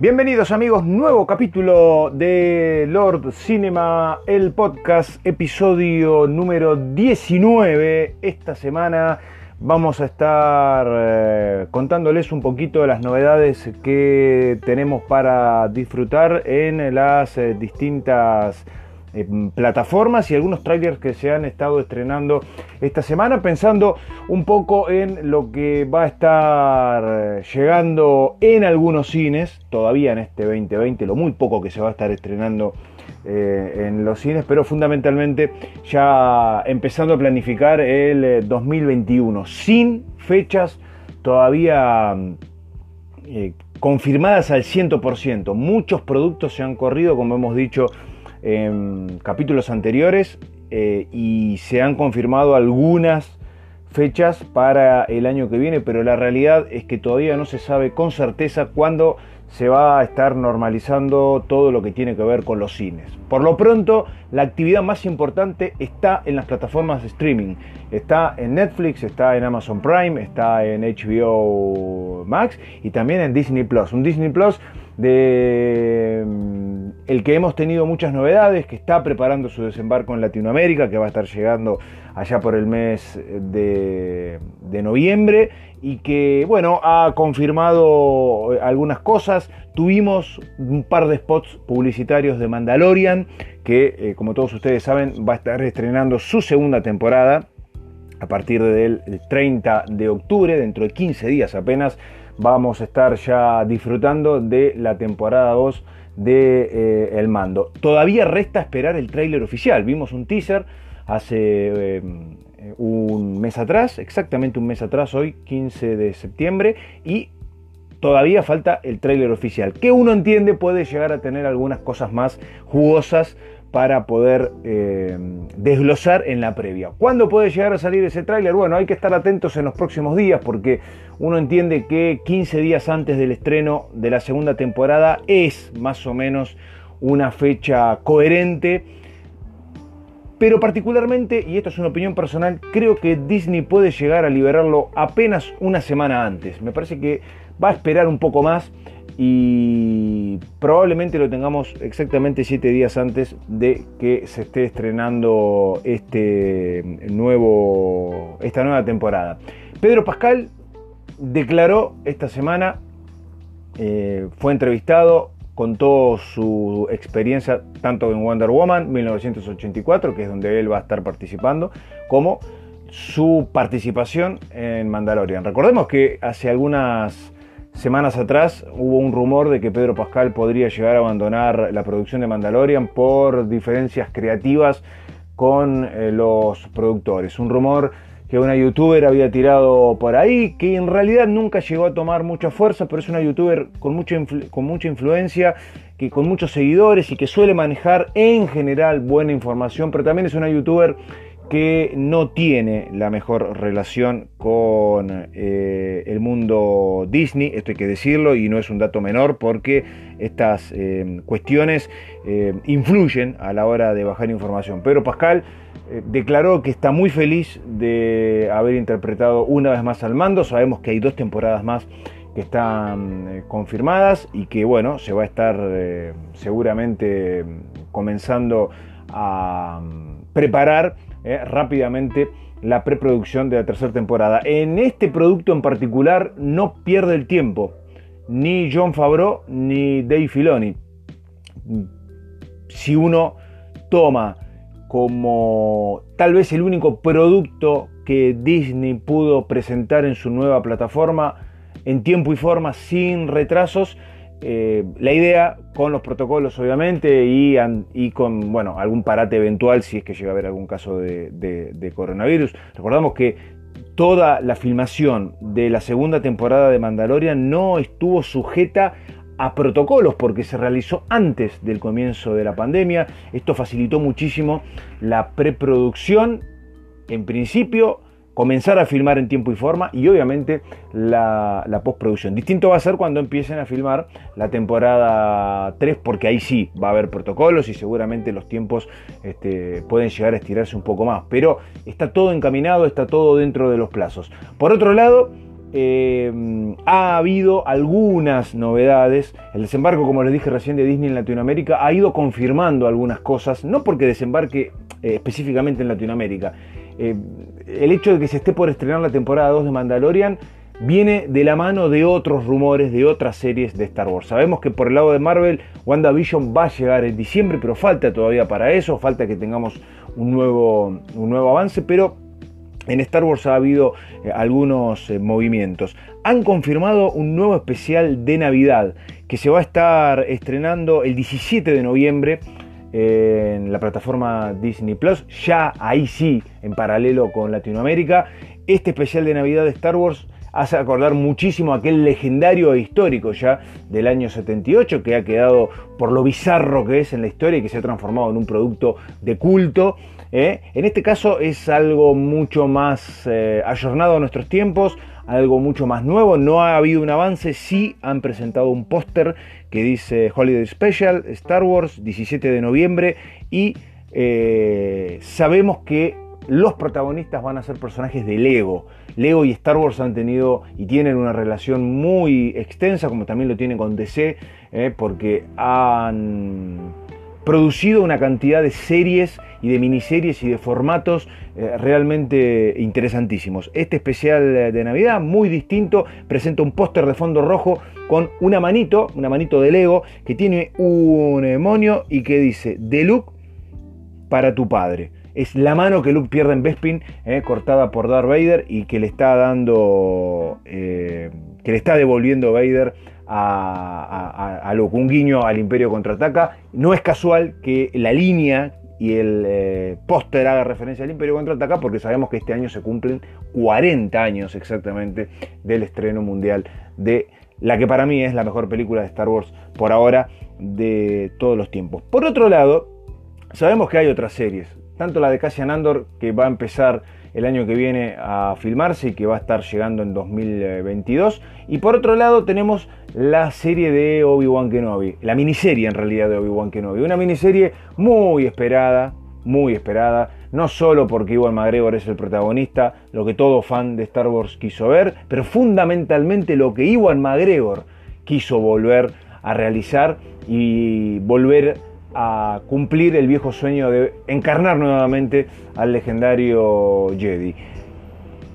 Bienvenidos amigos, nuevo capítulo de Lord Cinema, el podcast, episodio número 19. Esta semana vamos a estar eh, contándoles un poquito de las novedades que tenemos para disfrutar en las eh, distintas plataformas y algunos trailers que se han estado estrenando esta semana, pensando un poco en lo que va a estar eh, llegando en algunos cines, todavía en este 2020, lo muy poco que se va a estar estrenando eh, en los cines, pero fundamentalmente ya empezando a planificar el 2021, eh, sin fechas todavía confirmadas al 100%. Muchos productos se han corrido, como hemos dicho, en capítulos anteriores eh, y se han confirmado algunas fechas para el año que viene, pero la realidad es que todavía no se sabe con certeza cuándo se va a estar normalizando todo lo que tiene que ver con los cines. Por lo pronto, la actividad más importante está en las plataformas de streaming. Está en Netflix, está en Amazon Prime, está en HBO Max y también en Disney Plus. Un Disney Plus de mm, el que hemos tenido muchas novedades, que está preparando su desembarco en Latinoamérica, que va a estar llegando allá por el mes de, noviembre y que, bueno, ha confirmado algunas cosas. Tuvimos un par de spots publicitarios de Mandalorian, que, eh, como todos ustedes saben, va a estar estrenando su segunda temporada a partir del 30 de octubre, dentro de 15 días apenas vamos a estar ya disfrutando de la temporada 2 de eh, El Mando. Todavía resta esperar el tráiler oficial. Vimos un teaser hace eh, un mes atrás, exactamente un mes atrás, hoy 15 de septiembre, y todavía falta el tráiler oficial, que uno entiende puede llegar a tener algunas cosas más jugosas para poder eh, desglosar en la previa. ¿Cuándo puede llegar a salir ese tráiler? Bueno, hay que estar atentos en los próximos días porque uno entiende que 15 días antes del estreno de la segunda temporada es más o menos una fecha coherente. Pero particularmente, y esto es una opinión personal, creo que Disney puede llegar a liberarlo apenas una semana antes. Me parece que va a esperar un poco más y probablemente lo tengamos exactamente 7 días antes de que se esté estrenando este nuevo, esta nueva temporada. Pedro Pascal declaró esta semana, eh, fue entrevistado, contó su experiencia tanto en Wonder Woman 1984, que es donde él va a estar participando, como su participación en Mandalorian. Recordemos que hace algunas Semanas atrás hubo un rumor de que Pedro Pascal podría llegar a abandonar la producción de Mandalorian por diferencias creativas con eh, los productores. Un rumor que una youtuber había tirado por ahí, que en realidad nunca llegó a tomar mucha fuerza, pero es una youtuber con mucha, con mucha influencia, que con muchos seguidores y que suele manejar en general buena información, pero también es una youtuber que no tiene la mejor relación con eh, el mundo Disney, esto hay que decirlo y no es un dato menor porque estas eh, cuestiones eh, influyen a la hora de bajar información. Pero Pascal declaró que está muy feliz de haber interpretado una vez más al mando, sabemos que hay dos temporadas más que están confirmadas y que bueno, se va a estar seguramente comenzando a mm, preparar eh, rápidamente la preproducción de la tercera temporada. En este producto en particular no pierde el tiempo ni John Favreau ni Dave Filoni. Si uno toma como tal vez el único producto que Disney pudo presentar en su nueva plataforma en tiempo y forma sin retrasos, eh, la idea con los protocolos obviamente y, y, con bueno, algún parate eventual si es que llega a haber algún caso de, coronavirus. Recordamos que toda la filmación de la segunda temporada de Mandalorian no estuvo sujeta a protocolos porque se realizó antes del comienzo de la pandemia. Esto facilitó muchísimo la preproducción en principio comenzar a filmar en tiempo y forma y obviamente la, postproducción. Distinto va a ser cuando empiecen a filmar la temporada 3 porque ahí sí va a haber protocolos y seguramente los tiempos este, pueden llegar a estirarse un poco más. Pero está todo encaminado, está todo dentro de los plazos. Por otro lado, eh, ha habido algunas novedades. El desembarco, como les dije recién, de Disney en Latinoamérica ha ido confirmando algunas cosas, no porque desembarque eh, específicamente en Latinoamérica. Eh, el hecho de que se esté por estrenar la temporada 2 de Mandalorian viene de la mano de otros rumores de otras series de Star Wars. Sabemos que por el lado de Marvel, WandaVision va a llegar en diciembre, pero falta todavía para eso, falta que tengamos un nuevo, un nuevo avance, pero en Star Wars ha habido eh, algunos eh, movimientos. Han confirmado un nuevo especial de Navidad que se va a estar estrenando el 17 de noviembre en la plataforma Disney Plus, ya ahí sí, en paralelo con Latinoamérica. Este especial de Navidad de Star Wars hace acordar muchísimo aquel legendario e histórico ya del año 78 que ha quedado por lo bizarro que es en la historia y que se ha transformado en un producto de culto. ¿eh? En este caso es algo mucho más eh, ayornado a nuestros tiempos, algo mucho más nuevo, no ha habido un avance, sí han presentado un póster que dice Holiday Special, Star Wars, 17 de noviembre y eh, sabemos que los protagonistas van a ser personajes de Lego. Lego y Star Wars han tenido y tienen una relación muy extensa, como también lo tienen con DC, eh, porque han producido una cantidad de series y de miniseries y de formatos eh, realmente interesantísimos. Este especial de Navidad, muy distinto, presenta un póster de fondo rojo con una manito, una manito de Lego, que tiene un demonio y que dice, de Luke para tu padre es la mano que Luke pierde en Bespin, eh, cortada por Darth Vader y que le está dando, eh, que le está devolviendo Vader a, Luke, un guiño al Imperio contraataca. No es casual que la línea y el eh, póster haga referencia al Imperio contraataca porque sabemos que este año se cumplen 40 años exactamente del estreno mundial de la que para mí es la mejor película de Star Wars por ahora de todos los tiempos. Por otro lado, sabemos que hay otras series tanto la de Cassian Andor, que va a empezar el año que viene a filmarse y que va a estar llegando en 2022. Y por otro lado tenemos la serie de Obi-Wan Kenobi, la miniserie en realidad de Obi-Wan Kenobi. Una miniserie muy esperada, muy esperada, no solo porque Iwan McGregor es el protagonista, lo que todo fan de Star Wars quiso ver, pero fundamentalmente lo que Iwan McGregor quiso volver a realizar y volver a cumplir el viejo sueño de encarnar nuevamente al legendario Jedi.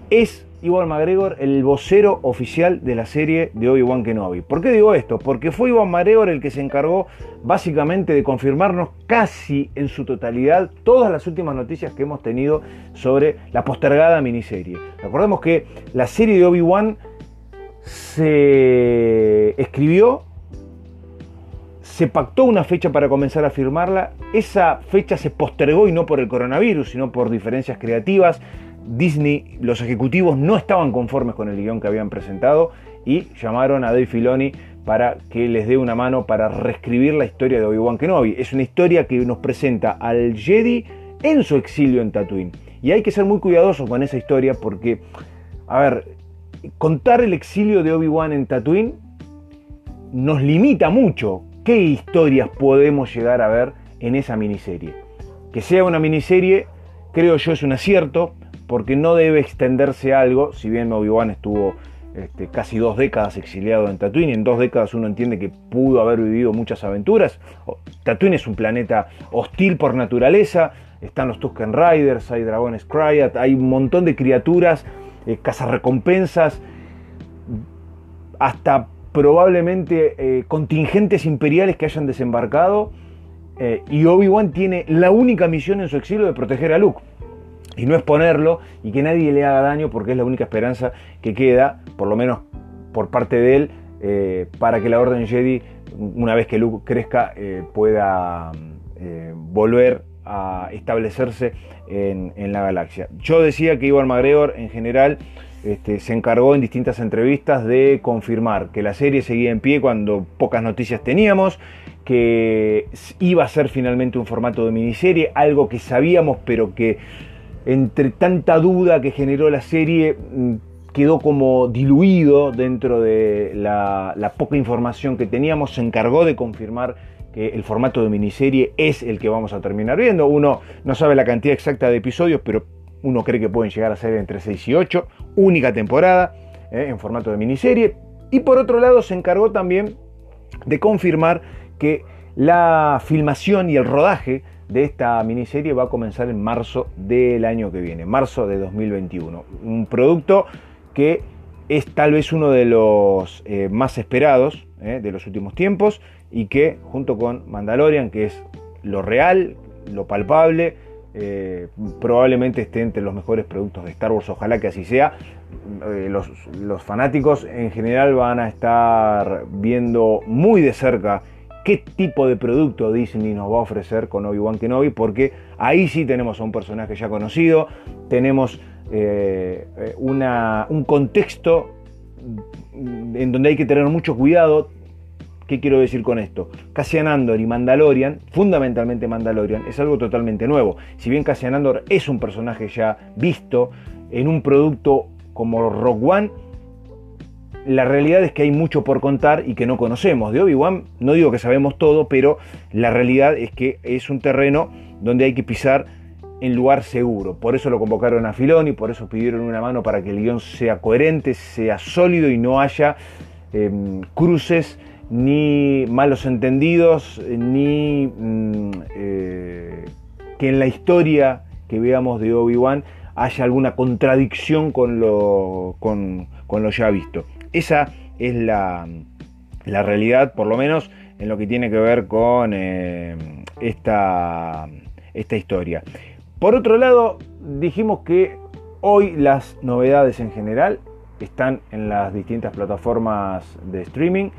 Es Iwan McGregor el vocero oficial de la serie de Obi-Wan Kenobi. ¿Por qué digo esto? Porque fue Iwan McGregor el que se encargó básicamente de confirmarnos casi en su totalidad todas las últimas noticias que hemos tenido sobre la postergada miniserie. Recordemos que la serie de Obi-Wan se escribió se pactó una fecha para comenzar a firmarla, esa fecha se postergó y no por el coronavirus, sino por diferencias creativas. Disney, los ejecutivos no estaban conformes con el guion que habían presentado y llamaron a Dave Filoni para que les dé una mano para reescribir la historia de Obi-Wan Kenobi. Es una historia que nos presenta al Jedi en su exilio en Tatooine. Y hay que ser muy cuidadosos con esa historia porque, a ver, contar el exilio de Obi-Wan en Tatooine nos limita mucho qué historias podemos llegar a ver en esa miniserie. Que sea una miniserie, creo yo, es un acierto, porque no debe extenderse algo, si bien Obi-Wan estuvo este, casi dos décadas exiliado en Tatooine, y en dos décadas uno entiende que pudo haber vivido muchas aventuras. Tatooine es un planeta hostil por naturaleza, están los Tusken Riders, hay dragones Cryat, hay un montón de criaturas, eh, cazarrecompensas, hasta probablemente eh, contingentes imperiales que hayan desembarcado eh, y Obi-Wan tiene la única misión en su exilio de proteger a Luke y no exponerlo y que nadie le haga daño porque es la única esperanza que queda, por lo menos por parte de él, eh, para que la Orden Jedi, una vez que Luke crezca, pueda volver a establecerse en, en, la galaxia. Yo decía que Iwan McGregor en general este, se encargó en distintas entrevistas de confirmar que la serie seguía en pie cuando pocas noticias teníamos, que iba a ser finalmente un formato de miniserie, algo que sabíamos pero que entre tanta duda que generó la serie mm, quedó como diluido dentro de la, poca información que teníamos, se encargó de confirmar que el formato de miniserie es el que vamos a terminar viendo. Uno no sabe la cantidad exacta de episodios, pero uno cree que pueden llegar a ser entre 6 y 8, única temporada. eh, en formato de miniserie. Y por otro lado se encargó también de confirmar que la filmación y el rodaje de esta miniserie va a comenzar en marzo del año que viene, marzo de 2021. Un producto que es tal vez uno de los eh, más esperados eh, de los últimos tiempos y que junto con Mandalorian, que es lo real, lo palpable, eh, probablemente esté entre los mejores productos de Star Wars, ojalá que así sea. Los, los, fanáticos en general van a estar viendo muy de cerca qué tipo de producto Disney nos va a ofrecer con Obi-Wan Kenobi, porque ahí sí tenemos a un personaje ya conocido, tenemos eh, un contexto en donde hay que tener mucho cuidado. ¿Qué quiero decir con esto? Cassian Andor y Mandalorian, fundamentalmente Mandalorian, es algo totalmente nuevo. Si bien Cassian Andor es un personaje ya visto en un producto como Rogue One, la realidad es que hay mucho por contar y que no conocemos. De Obi-Wan no digo que sabemos todo, pero la realidad es que es un terreno donde hay que pisar en lugar seguro. Por eso lo convocaron a Filoni, por eso pidieron una mano para que el guion sea coherente, sea sólido y no haya em, cruces ni malos entendidos, ni mm, eh, que en la historia que veamos de Obi-Wan haya alguna contradicción con lo, con lo ya visto. Esa es la, realidad, por lo menos en lo que tiene que ver con eh, esta, esta historia. Por otro lado, dijimos que hoy las novedades en general están en las distintas plataformas de streaming.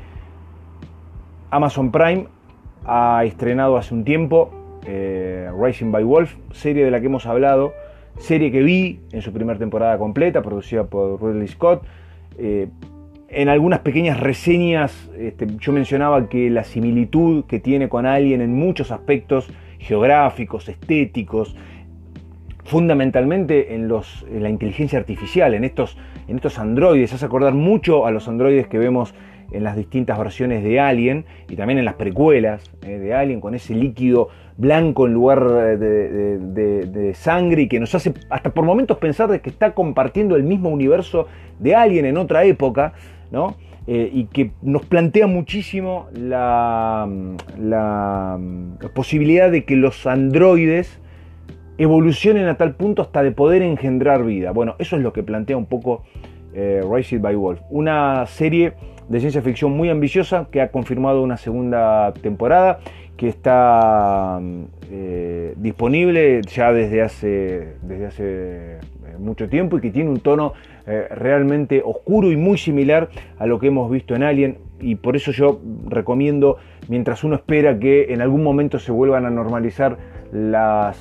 Amazon Prime ha estrenado hace un tiempo eh, Racing by Wolf, serie de la que hemos hablado, serie que vi en su primera temporada completa, producida por Ridley Scott. Eh, en algunas pequeñas reseñas este, yo mencionaba que la similitud que tiene con alguien en muchos aspectos geográficos, estéticos, fundamentalmente en, los, en la inteligencia artificial, en estos, en estos androides, hace acordar mucho a los androides que vemos en las distintas versiones de Alien y también en las precuelas eh, de Alien, con ese líquido blanco en lugar de, sangre y que nos hace hasta por momentos pensar de que está compartiendo el mismo universo de Alien en otra época. Eh, y que nos plantea muchísimo la, la, posibilidad de que los androides evolucionen a tal punto hasta de poder engendrar vida. Bueno, eso es lo que plantea un poco eh, Raised by Wolf. Una serie de ciencia ficción muy ambiciosa que ha confirmado una segunda temporada que está eh, disponible ya desde hace, desde hace eh, mucho tiempo y que tiene un tono eh, realmente oscuro y muy similar a lo que hemos visto en Alien. Y por eso yo recomiendo mientras uno espera que en algún momento se vuelvan a normalizar las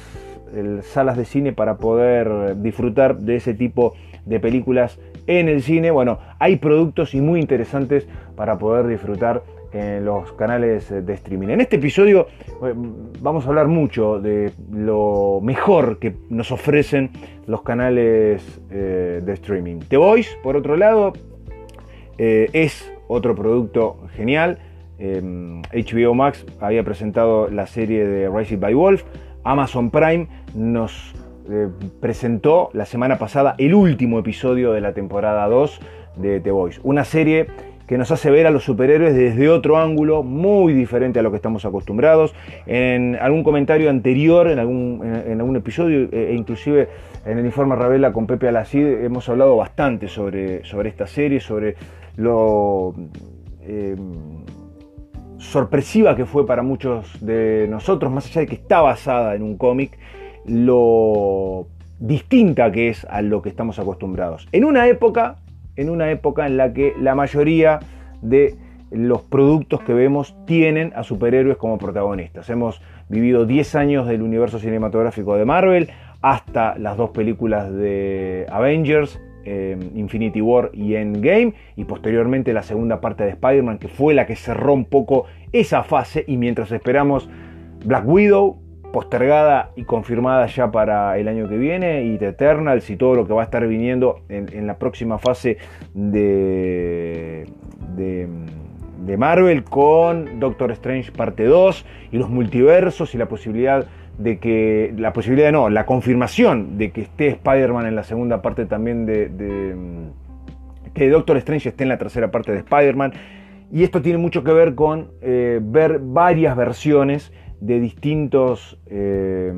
salas de cine para poder disfrutar de ese tipo de películas en el cine, bueno, hay productos y muy interesantes para poder disfrutar en los canales de streaming. En este episodio eh, vamos a hablar mucho de lo mejor que nos ofrecen los canales eh, de streaming. The Voice, por otro lado, eh, es otro producto genial. HBO Max había presentado la serie de Rising by Wolf. Amazon Prime nos presentó la semana pasada el último episodio de la temporada 2 de The Voice. Una serie que nos hace ver a los superhéroes desde otro ángulo, muy diferente a lo que estamos acostumbrados. En algún comentario anterior, en algún, episodio, e, e inclusive en el informe Ravela con Pepe Alacid, hemos hablado bastante sobre, sobre esta serie, sobre lo em, sorpresiva que fue para muchos de nosotros, más allá de que está basada en un cómic, lo distinta que es a lo que estamos acostumbrados. En una época en una época en la que la mayoría de los productos que vemos tienen a superhéroes como protagonistas. Hemos vivido 10 años del universo cinematográfico de Marvel, hasta las dos películas de Avengers, eh, Infinity War y Endgame, y posteriormente la segunda parte de Spider-Man, que fue la que cerró un poco esa fase, y mientras esperamos Black Widow, postergada y confirmada ya para el año que viene, y The Eternals y todo lo que va a estar viniendo en, la próxima fase de, de, Marvel con Doctor Strange parte 2 y los multiversos y la posibilidad de que, la posibilidad no, la confirmación de que esté Spider-Man en la segunda parte también de, que Doctor Strange esté en la tercera parte de Spider-Man. Y esto tiene mucho que ver con eh, ver varias versiones de distintos eh,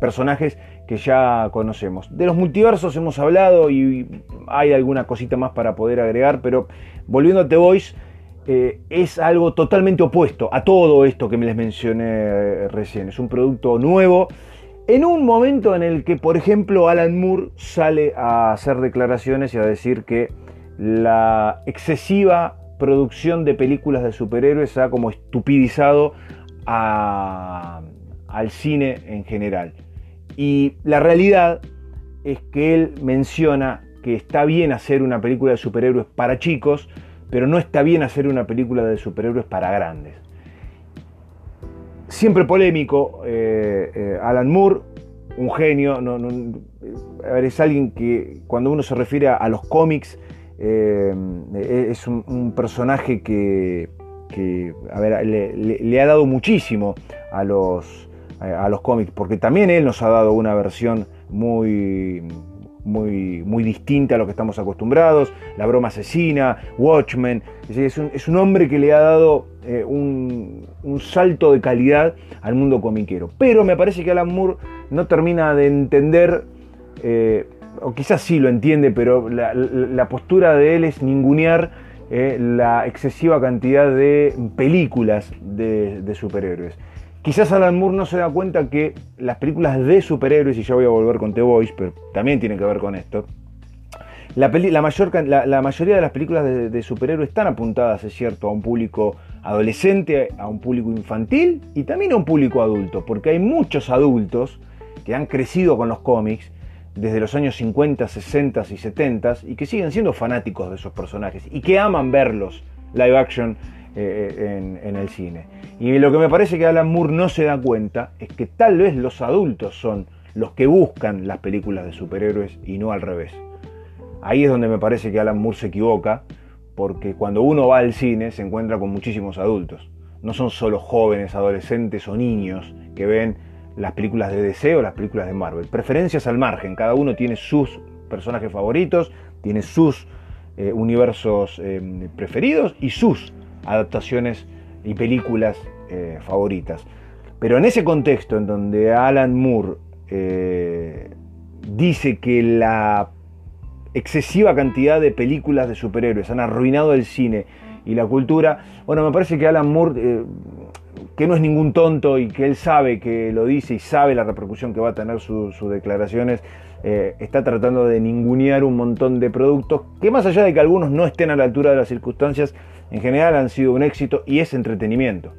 personajes que ya conocemos. De los multiversos hemos hablado y hay alguna cosita más para poder agregar, pero volviendo a The Voice, eh, es algo totalmente opuesto a todo esto que me les mencioné recién. Es un producto nuevo. En un momento en el que, por ejemplo, Alan Moore sale a hacer declaraciones y a decir que la excesiva producción de películas de superhéroes ha como estupidizado al cine en general. Y la realidad es que él menciona que está bien hacer una película de superhéroes para chicos, pero no está bien hacer una película de superhéroes para grandes. Siempre polémico, eh, eh, Alan Moore, un genio, no, es alguien que cuando uno se refiere a los cómics, eh, es un, personaje que, le, ha dado muchísimo a los, a los cómics, porque también él nos ha dado una versión muy, muy, muy distinta a lo que estamos acostumbrados, La broma asesina, Watchmen, es, un, hombre que le ha dado eh, un, salto de calidad al mundo comiquero. Pero me parece que Alan Moore no termina de entender eh, o quizás sí lo entiende, pero la, postura de él es ningunear eh, la excesiva cantidad de películas de, superhéroes. Quizás Alan Moore no se da cuenta que las películas de superhéroes, y ya voy a volver con The Voice, pero también tiene que ver con esto, la, mayor, la, mayoría de las películas de, superhéroes están apuntadas, es cierto, a un público adolescente, a un público infantil y también a un público adulto, porque hay muchos adultos que han crecido con los cómics desde los años 50, 60 y 70 y que siguen siendo fanáticos de esos personajes y que aman verlos live action eh, eh, en, el cine. Y lo que me parece que Alan Moore no se da cuenta es que tal vez los adultos son los que buscan las películas de superhéroes y no al revés. Ahí es donde me parece que Alan Moore se equivoca, porque cuando uno va al cine se encuentra con muchísimos adultos. No son solo jóvenes, adolescentes o niños que ven las películas de DC o las películas de Marvel. Preferencias al margen, cada uno tiene sus personajes favoritos, tiene sus eh, universos eh, preferidos y sus adaptaciones y películas eh, favoritas. Pero en ese contexto en donde Alan Moore dice que la excesiva cantidad de películas de superhéroes han arruinado el cine y la cultura, bueno, me parece que Alan Moore que no es ningún tonto y que él sabe que lo dice y sabe la repercusión que va a tener sus declaraciones, eh, está tratando de ningunear un montón de productos que más allá de que algunos no estén a la altura de las circunstancias, en general han sido un éxito y es entretenimiento,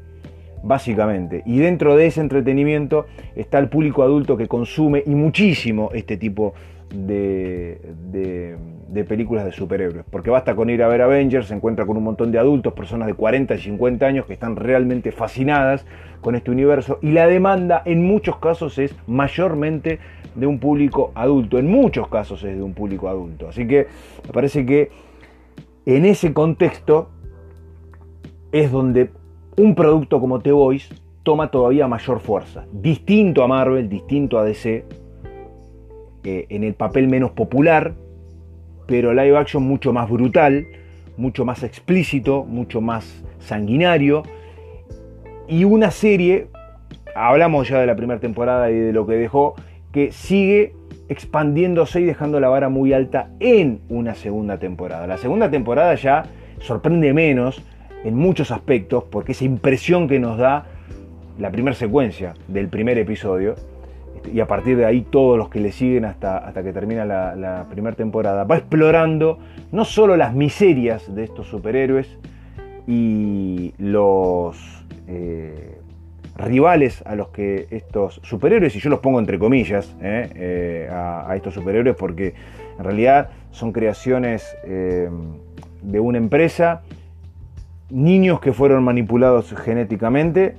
básicamente. Y dentro de ese entretenimiento está el público adulto que consume y muchísimo este tipo de, de, películas de superhéroes. Porque basta con ir a ver Avengers, se encuentra con un montón de adultos, personas de 40 y 50 años que están realmente fascinadas con este universo. Y la demanda en muchos casos es mayormente de un público adulto. En muchos casos es de un público adulto. Así que me parece que en ese contexto es donde un producto como The Voice toma todavía mayor fuerza. Distinto a Marvel, distinto a DC, en el papel menos popular, pero live action mucho más brutal, mucho más explícito, mucho más sanguinario. Y una serie, hablamos ya de la primera temporada y de lo que dejó, que sigue expandiéndose y dejando la vara muy alta en una segunda temporada. La segunda temporada ya sorprende menos en muchos aspectos porque esa impresión que nos da la primera secuencia del primer episodio y a partir de ahí todos los que le siguen hasta, hasta que termina la, primera temporada, va explorando no solo las miserias de estos superhéroes y los eh, rivales a los que estos superhéroes, y yo los pongo entre comillas eh, eh, a, estos superhéroes porque en realidad son creaciones de una empresa, niños que fueron manipulados genéticamente,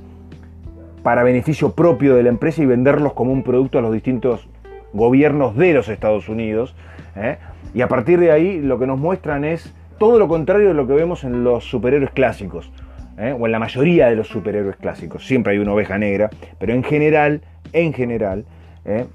para beneficio propio de la empresa y venderlos como un producto a los distintos gobiernos de los Estados Unidos. ¿eh? Y a partir de ahí lo que nos muestran es todo lo contrario de lo que vemos en los superhéroes clásicos, ¿eh? o en la mayoría de los superhéroes clásicos. Siempre hay una oveja negra, pero en general, en general, ¿eh?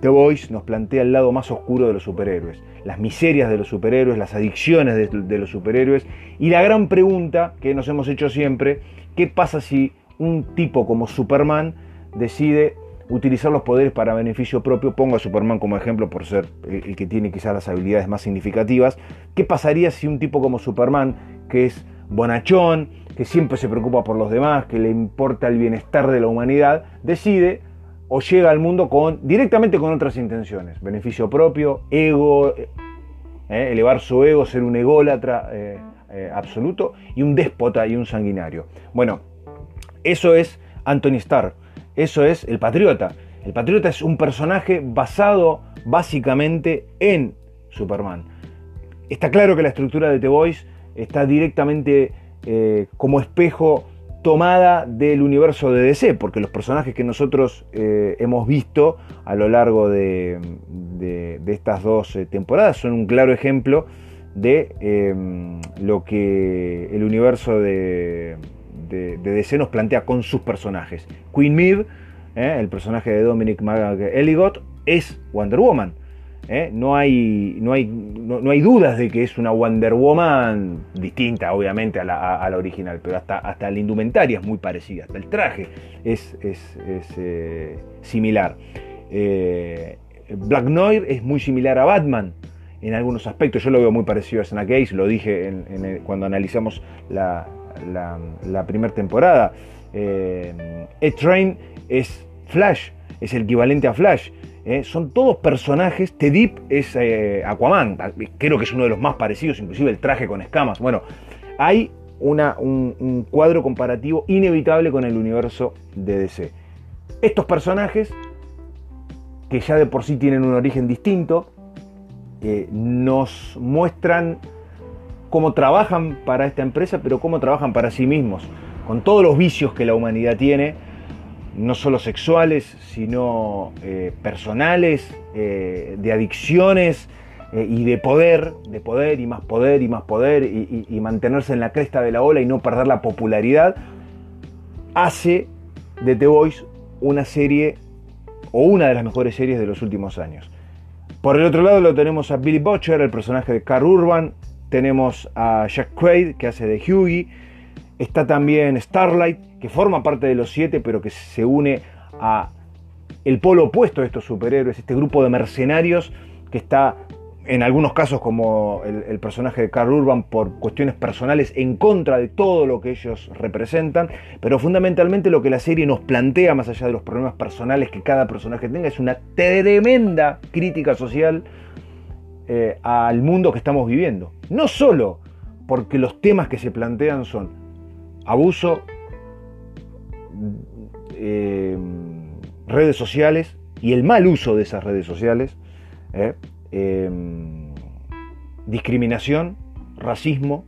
The Voice nos plantea el lado más oscuro de los superhéroes, las miserias de los superhéroes, las adicciones de los superhéroes y la gran pregunta que nos hemos hecho siempre, ¿qué pasa si un tipo como Superman decide utilizar los poderes para beneficio propio, pongo a Superman como ejemplo por ser el que tiene quizás las habilidades más significativas, ¿qué pasaría si un tipo como Superman, que es bonachón, que siempre se preocupa por los demás, que le importa el bienestar de la humanidad, decide o llega al mundo con, directamente con otras intenciones, beneficio propio, ego, eh, elevar su ego, ser un ególatra eh, eh, absoluto y un déspota y un sanguinario. Bueno, eso es Anthony Starr eso es el patriota. El patriota es un personaje basado básicamente en Superman. Está claro que la estructura de The Voice está directamente eh, como espejo tomada del universo de DC, porque los personajes que nosotros eh, hemos visto a lo largo de, estas dos temporadas son un claro ejemplo de em, lo que el universo de, de, DC nos plantea con sus personajes. Queen Maeve, eh, el personaje de Dominic McElligott, es Wonder Woman. Eh. No, hay, no, hay, no, hay dudas de que es una Wonder Woman distinta, obviamente, a la, original, pero hasta, hasta la indumentaria es muy parecida, hasta el traje es, eh, similar. Black Noir es muy similar a Batman en algunos aspectos. Yo lo veo muy parecido a Snake Ace, lo dije cuando analizamos la, primera temporada. Eh, Ed Train es Flash, es el equivalente a Flash. Eh, son todos personajes. Tedip es eh, Aquaman, creo que es uno de los más parecidos, inclusive el traje con escamas. Bueno, hay una, un, cuadro comparativo inevitable con el universo de DC. Estos personajes, que ya de por sí tienen un origen distinto, nos muestran cómo trabajan para esta empresa, pero cómo trabajan para sí mismos, con todos los vicios que la humanidad tiene, no solo sexuales, sino eh, personales, eh, de adicciones eh, y de poder, de poder y más poder y más poder y, mantenerse en la cresta de la ola y no perder la popularidad, hace de The Voice una serie o una de las mejores series de los últimos años. Por el otro lado lo tenemos a Billy Butcher, el personaje de Carl Urban, tenemos a Jack Quaid, que hace de Hughie. Está también Starlight, que forma parte de los siete, pero que se une a el polo opuesto de estos superhéroes, este grupo de mercenarios que está en algunos casos como el, personaje de Carl Urban por cuestiones personales en contra de todo lo que ellos representan, pero fundamentalmente lo que la serie nos plantea, más allá de los problemas personales que cada personaje tenga, es una tremenda crítica social eh, al mundo que estamos viviendo. No solo porque los temas que se plantean son abuso, eh, redes sociales y el mal uso de esas redes sociales, eh, discriminación, racismo,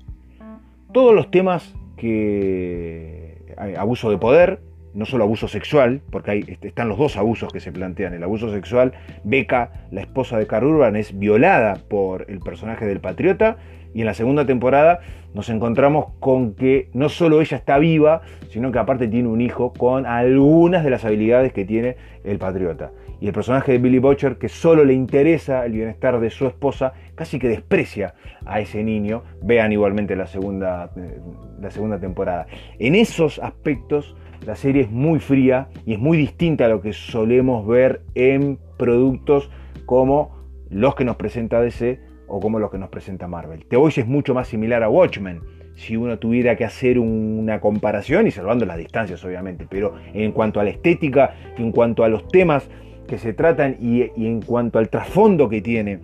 todos los temas que... abuso de poder, no solo abuso sexual, porque este, están los dos abusos que se plantean. El abuso sexual, Beca, la esposa de Carl Urban, es violada por el personaje del patriota y en la segunda temporada nos encontramos con que no solo ella está viva, sino que aparte tiene un hijo con algunas de las habilidades que tiene el patriota. Y el personaje de Billy Butcher, que solo le interesa el bienestar de su esposa, casi que desprecia a ese niño. Vean igualmente la segunda, eh, la segunda temporada. En esos aspectos la serie es muy fría y es muy distinta a lo que solemos ver en productos como los que nos presenta DC o como los que nos presenta Marvel. The Voice es mucho más similar a Watchmen, si uno tuviera que hacer una comparación y salvando las distancias obviamente, pero en cuanto a la estética, en cuanto a los temas que se tratan y, en cuanto al trasfondo que tiene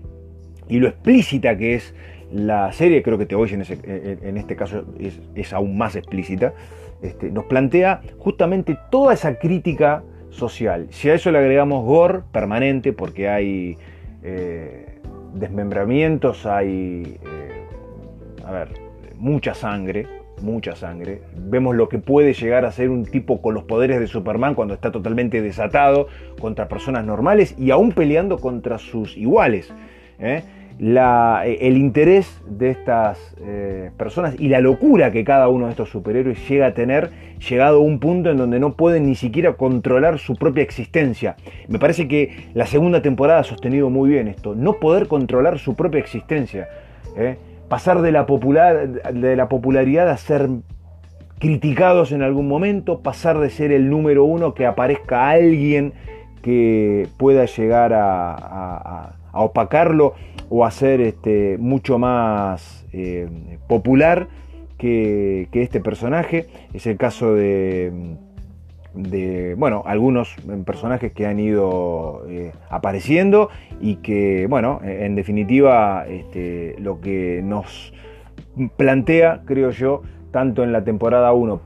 y lo explícita que es la serie, creo que The Voice en, este caso es aún más explícita, este, nos plantea justamente toda esa crítica social. Si a eso le agregamos gore permanente, porque hay eh, desmembramientos, hay, eh, a ver, mucha sangre, mucha sangre. Vemos lo que puede llegar a ser un tipo con los poderes de Superman cuando está totalmente desatado contra personas normales y aún peleando contra sus iguales. ¿eh? el interés de estas eh, personas y la locura que cada uno de estos superhéroes llega a tener, llegado a un punto en donde no pueden ni siquiera controlar su propia existencia. Me parece que la segunda temporada ha sostenido muy bien esto, no poder controlar su propia existencia. ¿eh? Pasar de la, popular, de la popularidad a ser criticados en algún momento, pasar de ser el número uno que aparezca alguien que pueda llegar a, opacarlo o a ser este, mucho más eh, popular que, este personaje. Es el caso de, de bueno, algunos personajes que han ido eh, apareciendo y que, bueno, en definitiva, este, lo que nos plantea, creo yo, tanto en la temporada 1,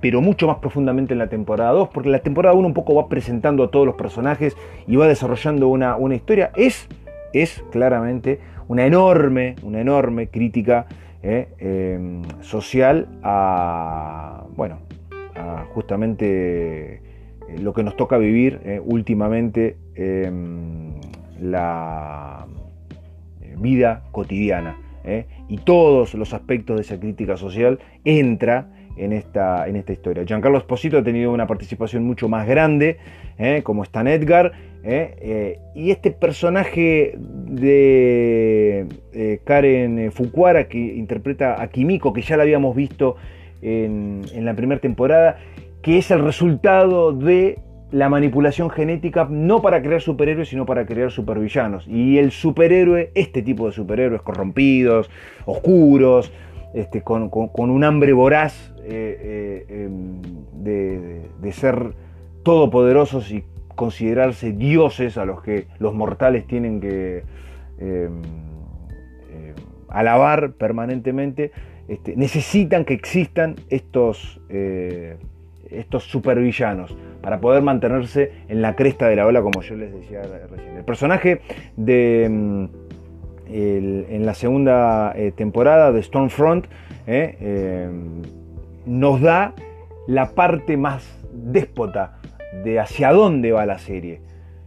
pero mucho más profundamente en la temporada 2, porque la temporada 1 un poco va presentando a todos los personajes y va desarrollando una, una historia, es, es claramente una enorme, una enorme crítica eh, em, social a, bueno, justamente eh, lo que nos toca vivir eh, últimamente em, la vida cotidiana. ¿eh? y todos los aspectos de esa crítica social entra en esta, en esta historia. Giancarlo Esposito ha tenido una participación mucho más grande, ¿eh? como Stan Edgar, ¿eh? y este personaje de Karen Fukuara, que interpreta a Kimiko, que ya la habíamos visto en, la primera temporada, que es el resultado de la manipulación genética no para crear superhéroes, sino para crear supervillanos. Y el superhéroe, este tipo de superhéroes corrompidos, oscuros, este, con, un hambre voraz eh, eh, em, de, ser todopoderosos y considerarse dioses a los que los mortales tienen que em, em, alabar permanentemente, este, necesitan que existan estos eh, estos supervillanos para poder mantenerse en la cresta de la ola, como yo les decía recién. El personaje de, mm, en la segunda eh, temporada de Stormfront eh, nos da la parte más déspota de hacia dónde va la serie.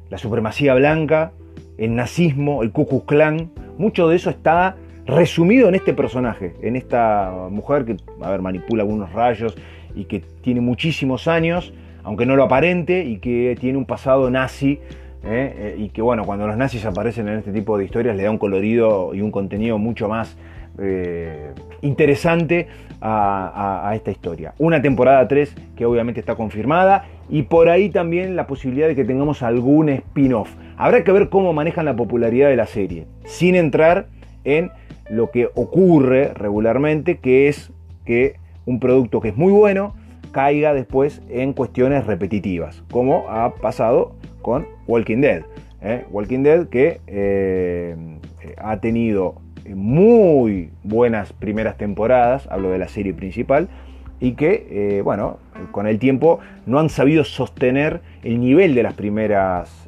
La supremacía blanca, el nazismo, el Ku Klux Klan, mucho de eso está resumido en este personaje, en esta mujer que, a ver, manipula algunos rayos y que tiene muchísimos años, aunque no lo aparente, y que tiene un pasado nazi. ¿eh? Eh, y que bueno, cuando los nazis aparecen en este tipo de historias le da un colorido y un contenido mucho más eh, interesante a, esta historia. Una temporada 3 que obviamente está confirmada y por ahí también la posibilidad de que tengamos algún spin-off. Habrá que ver cómo manejan la popularidad de la serie, sin entrar en lo que ocurre regularmente, que es que un producto que es muy bueno caiga después en cuestiones repetitivas, como ha pasado con Walking Dead. ¿eh? Walking Dead que eh, ha tenido muy buenas primeras temporadas, hablo de la serie principal, y que, eh, bueno, con el tiempo no han sabido sostener el nivel de las primeras,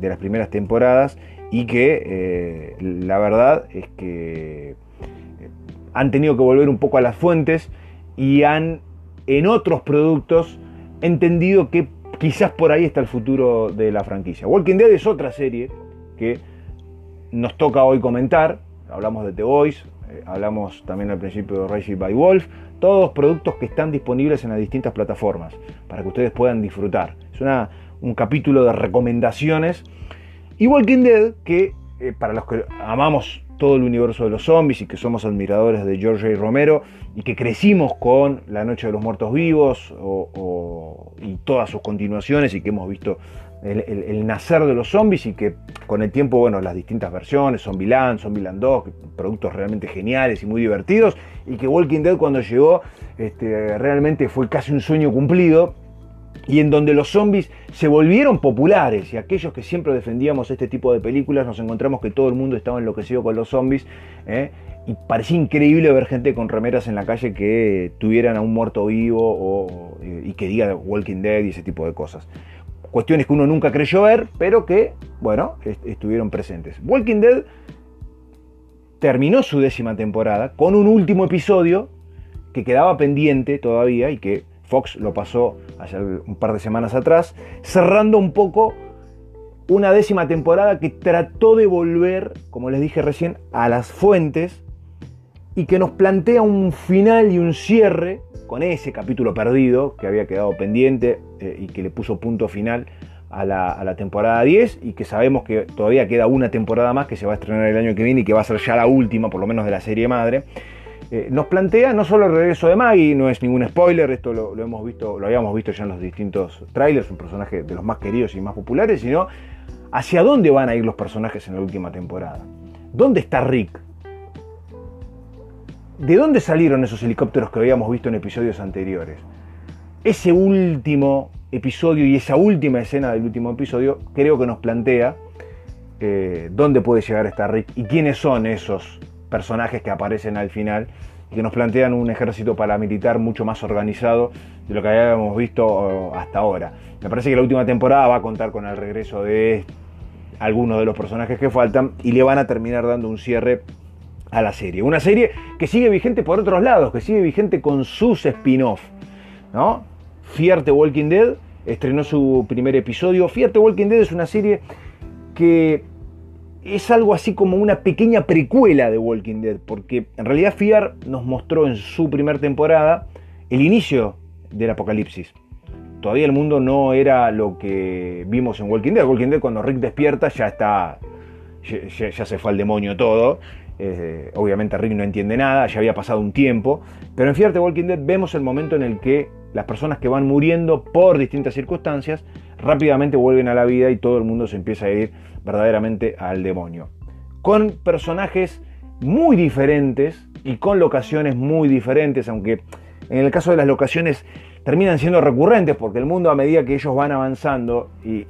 de las primeras temporadas y que la verdad es que han tenido que volver un poco a las fuentes y han en otros productos entendido que quizás por ahí está el futuro de la franquicia. Walking Dead es otra serie que nos toca hoy comentar. Hablamos de The Voice, eh, hablamos también al principio de Racing by Wolf, todos productos que están disponibles en las distintas plataformas para que ustedes puedan disfrutar. Es una, un capítulo de recomendaciones. Y Walking Dead, que eh, para los que amamos todo el universo de los zombies y que somos admiradores de George A. Romero y que crecimos con La Noche de los Muertos Vivos y todas sus continuaciones y que hemos visto el, nacer de los zombies y que con el tiempo, bueno, las distintas versiones, Zombieland, Zombieland 2, productos realmente geniales y muy divertidos y que Walking Dead cuando llegó este, realmente fue casi un sueño cumplido y en donde los zombies se volvieron populares y aquellos que siempre defendíamos este tipo de películas nos encontramos que todo el mundo estaba enloquecido con los zombies ¿eh? y parecía increíble ver gente con remeras en la calle que tuvieran a un muerto vivo y que diga Walking Dead y ese tipo de cosas. Cuestiones que uno nunca creyó ver, pero que, bueno, estuvieron presentes. Walking Dead terminó su décima temporada con un último episodio que quedaba pendiente todavía y que Fox lo pasó hace un par de semanas atrás, cerrando un poco una décima temporada que trató de volver, como les dije recién, a las fuentes y que nos plantea un final y un cierre con ese capítulo perdido que había quedado pendiente eh, y que le puso punto final a la, temporada 10 y que sabemos que todavía queda una temporada más que se va a estrenar el año que viene y que va a ser ya la última, por lo menos de la serie madre. Eh, nos plantea no solo el regreso de Maggie, no es ningún spoiler, esto lo, hemos visto, lo habíamos visto ya en los distintos trailers, un personaje de los más queridos y más populares, sino hacia dónde van a ir los personajes en la última temporada. ¿Dónde está Rick? ¿De dónde salieron esos helicópteros que habíamos visto en episodios anteriores? Ese último episodio y esa última escena del último episodio creo que nos plantea eh, dónde puede llegar a estar Rick y quiénes son esos personajes que aparecen al final y que nos plantean un ejército paramilitar mucho más organizado de lo que habíamos visto hasta ahora. Me parece que la última temporada va a contar con el regreso de algunos de los personajes que faltan y le van a terminar dando un cierre a la serie. Una serie que sigue vigente por otros lados, que sigue vigente con sus spin-off. ¿no? Fear Walking Dead estrenó su primer episodio. Fear the Walking Dead es una serie que es algo así como una pequeña precuela de Walking Dead, porque en realidad Fear nos mostró en su primera temporada el inicio del apocalipsis. Todavía el mundo no era lo que vimos en Walking Dead. Walking Dead cuando Rick despierta ya está, ya, se fue al demonio todo. Eh, obviamente Rick no entiende nada, ya había pasado un tiempo. Pero en Fear the Walking Dead vemos el momento en el que las personas que van muriendo por distintas circunstancias rápidamente vuelven a la vida y todo el mundo se empieza a ir verdaderamente al demonio. Con personajes muy diferentes y con locaciones muy diferentes, aunque en el caso de las locaciones terminan siendo recurrentes porque el mundo a medida que ellos van avanzando y,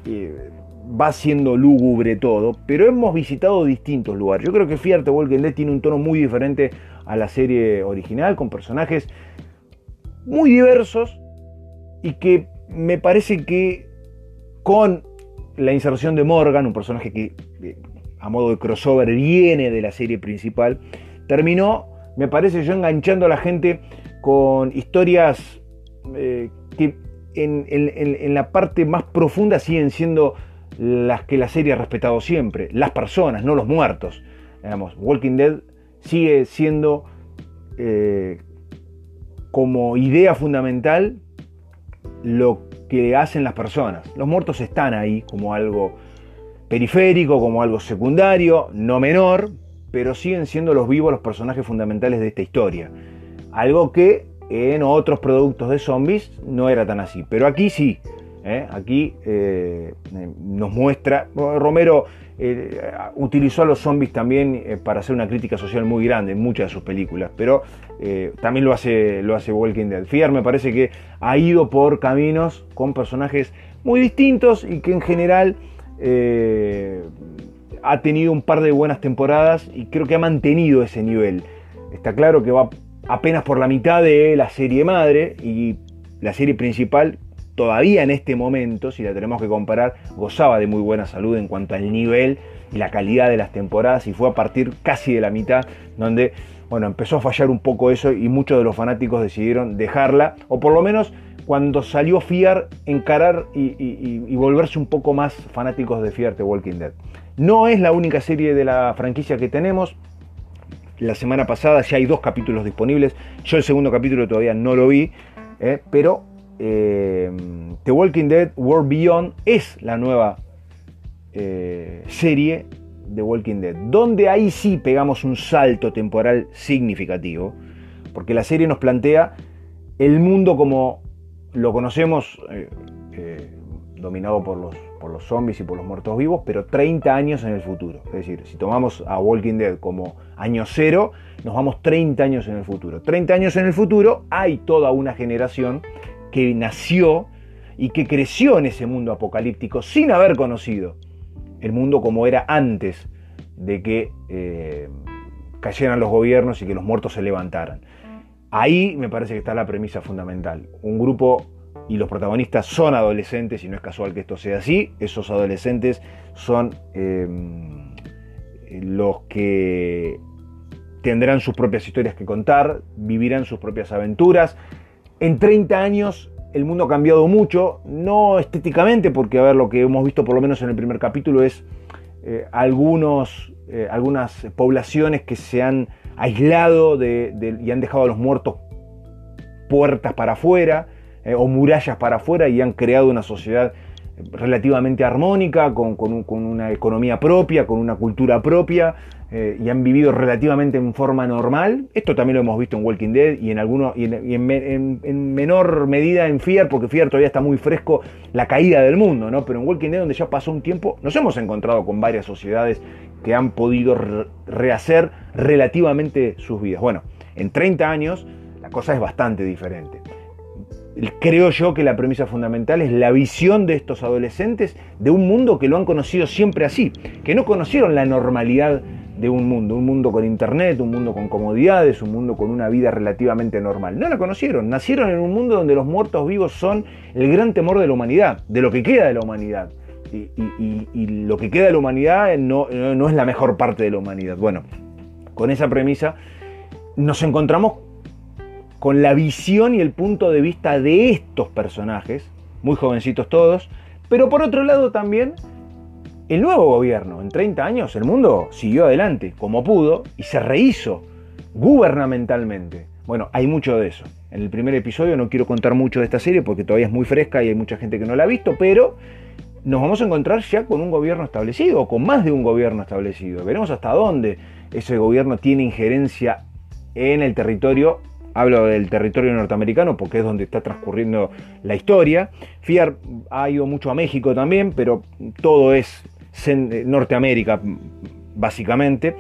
va siendo lúgubre todo, pero hemos visitado distintos lugares. Yo creo que Fear the Walking Dead tiene un tono muy diferente a la serie original, con personajes muy diversos y que me parece que con la inserción de Morgan, un personaje que a modo de crossover viene de la serie principal, terminó, me parece yo, enganchando a la gente con historias eh, que en, la parte más profunda siguen siendo las que la serie ha respetado siempre, las personas, no los muertos. Digamos, Walking Dead sigue siendo eh, como idea fundamental lo que hacen las personas. Los muertos están ahí como algo periférico, como algo secundario, no menor, pero siguen siendo los vivos los personajes fundamentales de esta historia. Algo que en otros productos de zombies no era tan así, pero aquí sí. ¿Eh? Aquí eh, nos muestra, Romero eh, utilizó a los zombies también eh, para hacer una crítica social muy grande en muchas de sus películas, pero eh, también lo hace, lo hace Walking Dead. Fear me parece que ha ido por caminos con personajes muy distintos y que en general ha tenido un par de buenas temporadas y creo que ha mantenido ese nivel. Está claro que va apenas por la mitad de la serie madre y la serie principal todavía en este momento, si la tenemos que comparar, gozaba de muy buena salud en cuanto al nivel y la calidad de las temporadas y fue a partir casi de la mitad donde bueno, empezó a fallar un poco eso y muchos de los fanáticos decidieron dejarla o por lo menos cuando salió Fear encarar y, volverse un poco más fanáticos de Fear The Walking Dead. No es la única serie de la franquicia que tenemos. La semana pasada ya hay dos capítulos disponibles. Yo el segundo capítulo todavía no lo vi, eh, pero eh, The Walking Dead World Beyond es la nueva eh, serie de Walking Dead, donde ahí sí pegamos un salto temporal significativo, porque la serie nos plantea el mundo como lo conocemos, eh, dominado por los, por los zombies y por los muertos vivos, pero 30 años en el futuro. Es decir, si tomamos a Walking Dead como año cero, nos vamos 30 años en el futuro. 30 años en el futuro hay toda una generación que nació y que creció en ese mundo apocalíptico sin haber conocido el mundo como era antes de que eh, cayeran los gobiernos y que los muertos se levantaran. Ahí me parece que está la premisa fundamental. Un grupo y los protagonistas son adolescentes, y no es casual que esto sea así, esos adolescentes son em, los que tendrán sus propias historias que contar, vivirán sus propias aventuras, en 30 años el mundo ha cambiado mucho, no estéticamente, porque a ver, lo que hemos visto por lo menos en el primer capítulo es eh, algunos, eh, algunas poblaciones que se han aislado y han dejado a los muertos puertas para afuera eh, o murallas para afuera y han creado una sociedad relativamente armónica, con, una economía propia, con una cultura propia, eh, y han vivido relativamente en forma normal. Esto también lo hemos visto en Walking Dead y en algunos y, en, menor medida en Fear, porque Fear todavía está muy fresco la caída del mundo, ¿no? Pero en Walking Dead, donde ya pasó un tiempo, nos hemos encontrado con varias sociedades que han podido rehacer relativamente sus vidas. Bueno, en 30 años la cosa es bastante diferente creo yo que la premisa fundamental es la visión de estos adolescentes de un mundo que lo han conocido siempre así, que no conocieron la normalidad de un mundo, un mundo con internet, un mundo con comodidades, un mundo con una vida relativamente normal. No la conocieron, nacieron en un mundo donde los muertos vivos son el gran temor de la humanidad, de lo que queda de la humanidad. Y, lo que queda de la humanidad no, no es la mejor parte de la humanidad. Bueno, con esa premisa nos encontramos con la visión y el punto de vista de estos personajes, muy jovencitos todos, pero por otro lado también el nuevo gobierno. En 30 años el mundo siguió adelante como pudo y se rehizo gubernamentalmente. Bueno, hay mucho de eso. En el primer episodio no quiero contar mucho de esta serie porque todavía es muy fresca y hay mucha gente que no la ha visto, pero nos vamos a encontrar ya con un gobierno establecido o con más de un gobierno establecido. Veremos hasta dónde ese gobierno tiene injerencia en el territorio Hablo del territorio norteamericano porque es donde está transcurriendo la historia. FIAR ha ido mucho a México también, pero todo es Norteamérica básicamente.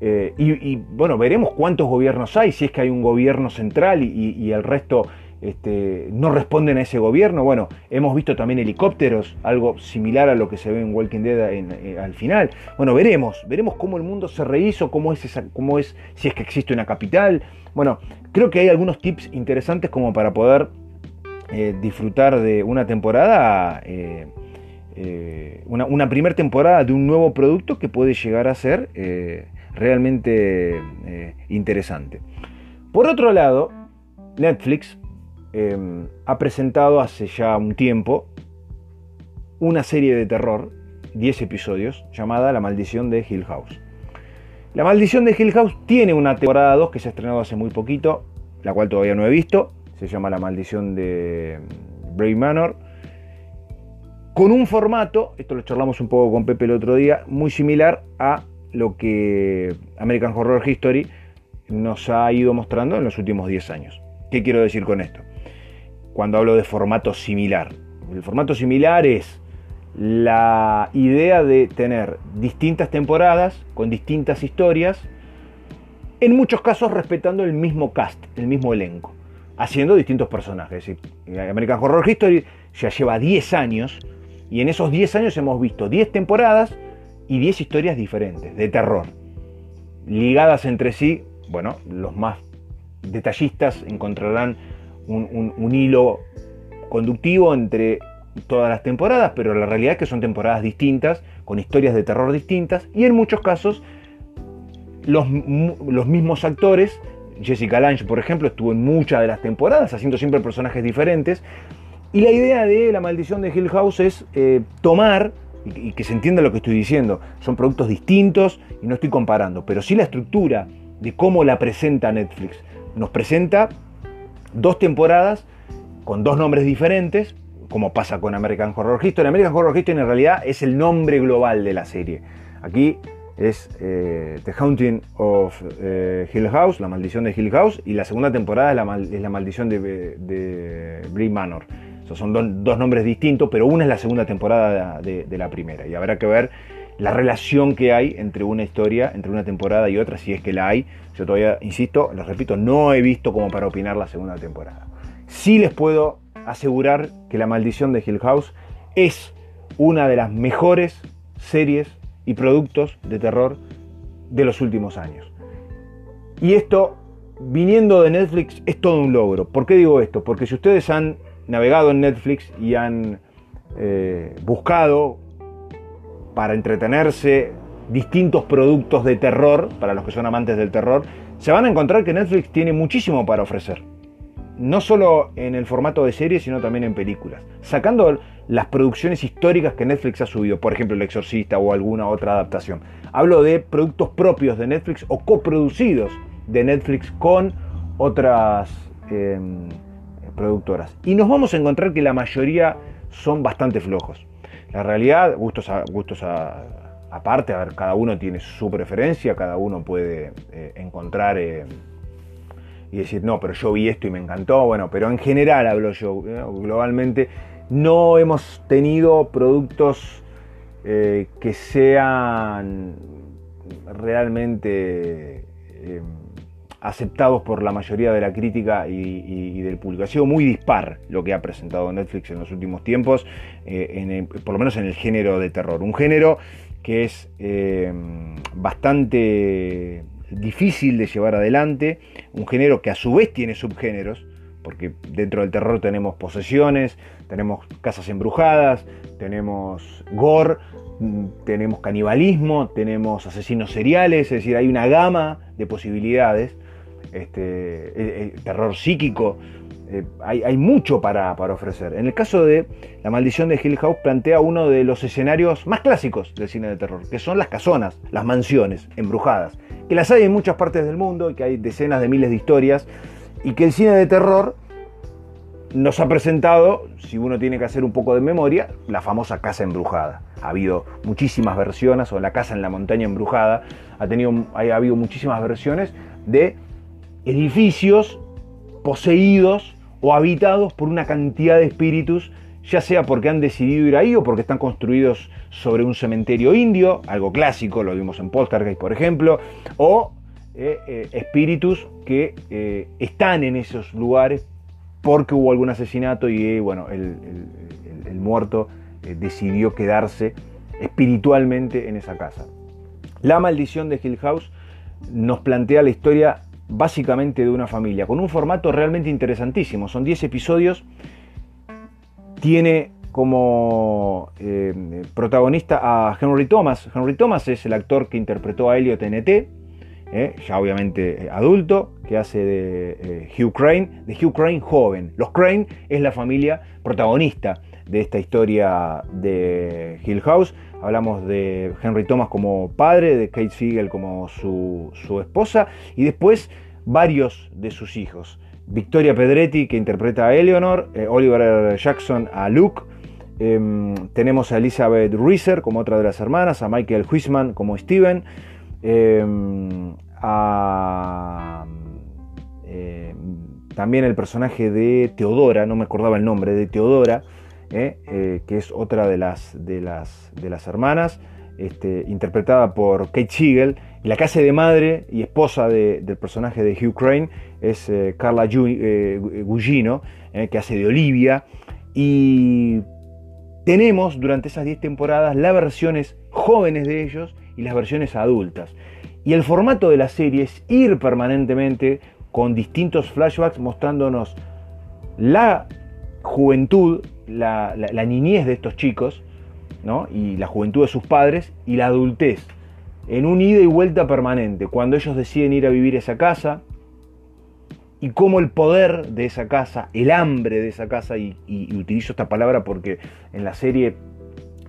Eh, y, bueno, veremos cuántos gobiernos hay, si es que hay un gobierno central y, el resto este, no responden a ese gobierno. Bueno, hemos visto también helicópteros, algo similar a lo que se ve en Walking Dead eh, al final. Bueno, veremos, veremos cómo el mundo se rehizo, cómo es, esa, cómo es, si es que existe una capital. Bueno, creo que hay algunos tips interesantes como para poder eh, disfrutar de una temporada, eh, eh, una, primera temporada de un nuevo producto que puede llegar a ser realmente interesante. Por otro lado, Netflix ha presentado hace ya un tiempo una serie de terror, 10 episodios, llamada La maldición de Hill House. La maldición de Hill House tiene una temporada 2 que se ha estrenado hace muy poquito, la cual todavía no he visto. Se llama La maldición de Bray Manor. Con un formato, esto lo charlamos un poco con Pepe el otro día, muy similar a lo que American Horror History nos ha ido mostrando en los últimos 10 años. ¿Qué quiero decir con esto? Cuando hablo de formato similar. El formato similar es la idea de tener distintas temporadas con distintas historias, en muchos casos respetando el mismo cast, el mismo elenco, haciendo distintos personajes. American Horror History ya lleva 10 años y en esos 10 años hemos visto 10 temporadas y 10 historias diferentes de terror, ligadas entre sí. Bueno, los más detallistas encontrarán un, hilo conductivo entre todas las temporadas, pero la realidad es que son temporadas distintas, con historias de terror distintas, y en muchos casos los, mismos actores, Jessica Lange por ejemplo, estuvo en muchas de las temporadas, haciendo siempre personajes diferentes, y la idea de La maldición de Hill House es eh, tomar, y, que se entienda lo que estoy diciendo, son productos distintos y no estoy comparando, pero sí la estructura de cómo la presenta Netflix. Nos presenta dos temporadas con dos nombres diferentes, como pasa con American Horror History. American Horror History en realidad es el nombre global de la serie. Aquí es eh, The Haunting of eh, Hill House, La Maldición de Hill House, y la segunda temporada es La, Maldición de, de Manor. Son dos nombres distintos, pero una es la segunda temporada de, la primera, y habrá que ver la relación que hay entre una historia, entre una temporada y otra, si es que la hay. Yo todavía, insisto, les repito, no he visto como para opinar la segunda temporada. Sí les puedo asegurar que La Maldición de Hill House es una de las mejores series y productos de terror de los últimos años. Y esto, viniendo de Netflix, es todo un logro. ¿Por qué digo esto? Porque si ustedes han navegado en Netflix y han eh, buscado para entretenerse distintos productos de terror, para los que son amantes del terror, se van a encontrar que Netflix tiene muchísimo para ofrecer no solo en el formato de serie, sino también en películas. Sacando las producciones históricas que Netflix ha subido, por ejemplo El Exorcista o alguna otra adaptación. Hablo de productos propios de Netflix o coproducidos de Netflix con otras em, productoras. Y nos vamos a encontrar que la mayoría son bastante flojos. La realidad, gustos, a, gustos aparte, a cada uno tiene su preferencia, cada uno puede eh, encontrar eh, y decir, no, pero yo vi esto y me encantó, bueno, pero en general hablo yo, eh, globalmente, no hemos tenido productos que sean realmente aceptados por la mayoría de la crítica y, del público. Ha sido muy dispar lo que ha presentado Netflix en los últimos tiempos, eh, por lo menos en el género de terror. Un género que es eh, bastante difícil de llevar adelante, un género que a su vez tiene subgéneros, porque dentro del terror tenemos posesiones, tenemos casas embrujadas, tenemos gore, mm, tenemos canibalismo, tenemos asesinos seriales, es decir, hay una gama de posibilidades este, eh, eh, terror psíquico. Eh, hay, mucho para, ofrecer. En el caso de La maldición de Hill House plantea uno de los escenarios más clásicos del cine de terror, que son las casonas, las mansiones embrujadas, que las hay en muchas partes del mundo y que hay decenas de miles de historias y que el cine de terror nos ha presentado, si uno tiene que hacer un poco de memoria, la famosa casa embrujada. Ha habido muchísimas versiones, o la casa en la montaña embrujada, ha, tenido, ha habido muchísimas versiones de edificios poseídos o habitados por una cantidad de espíritus, ya sea porque han decidido ir ahí o porque están construidos sobre un cementerio indio, algo clásico, lo vimos en Poltergeist por ejemplo, o eh, eh, espíritus que eh, están en esos lugares porque hubo algún asesinato y bueno, el, el muerto decidió quedarse espiritualmente en esa casa. La maldición de Hill House nos plantea la historia básicamente de una familia, con un formato realmente interesantísimo. Son 10 episodios, tiene como eh, protagonista a Henry Thomas. Henry Thomas es el actor que interpretó a Elliot en ET, eh, ya obviamente eh, adulto, que hace de Hugh Crane, de Hugh Crane joven. Los Crane es la familia protagonista de esta historia de Hill House. Hablamos de Henry Thomas como padre, de Kate Siegel como su, esposa y después varios de sus hijos. Victoria Pedretti que interpreta a Eleanor, eh, Oliver Jackson a Luke, em, tenemos a Elizabeth Reeser como otra de las hermanas, a Michael Huisman como Steven, em, a em, también el personaje de Teodora, no me acordaba el nombre, de Teodora, ¿eh? Eh, que es otra de las, de las, de las hermanas, este, interpretada por Kate Siegel. Y la casa de madre y esposa del personaje de Hugh Crane es eh, Carla Gugino, que hace de Olivia. Y tenemos durante esas 10 temporadas las versiones jóvenes de ellos y las versiones adultas. Y el formato de la serie es ir permanentemente con distintos flashbacks mostrándonos la juventud la, niñez de estos chicos ¿no? y la juventud de sus padres y la adultez en un ida y vuelta permanente, cuando ellos deciden ir a vivir esa casa y cómo el poder de esa casa, el hambre de esa casa, y, utilizo esta palabra porque en la serie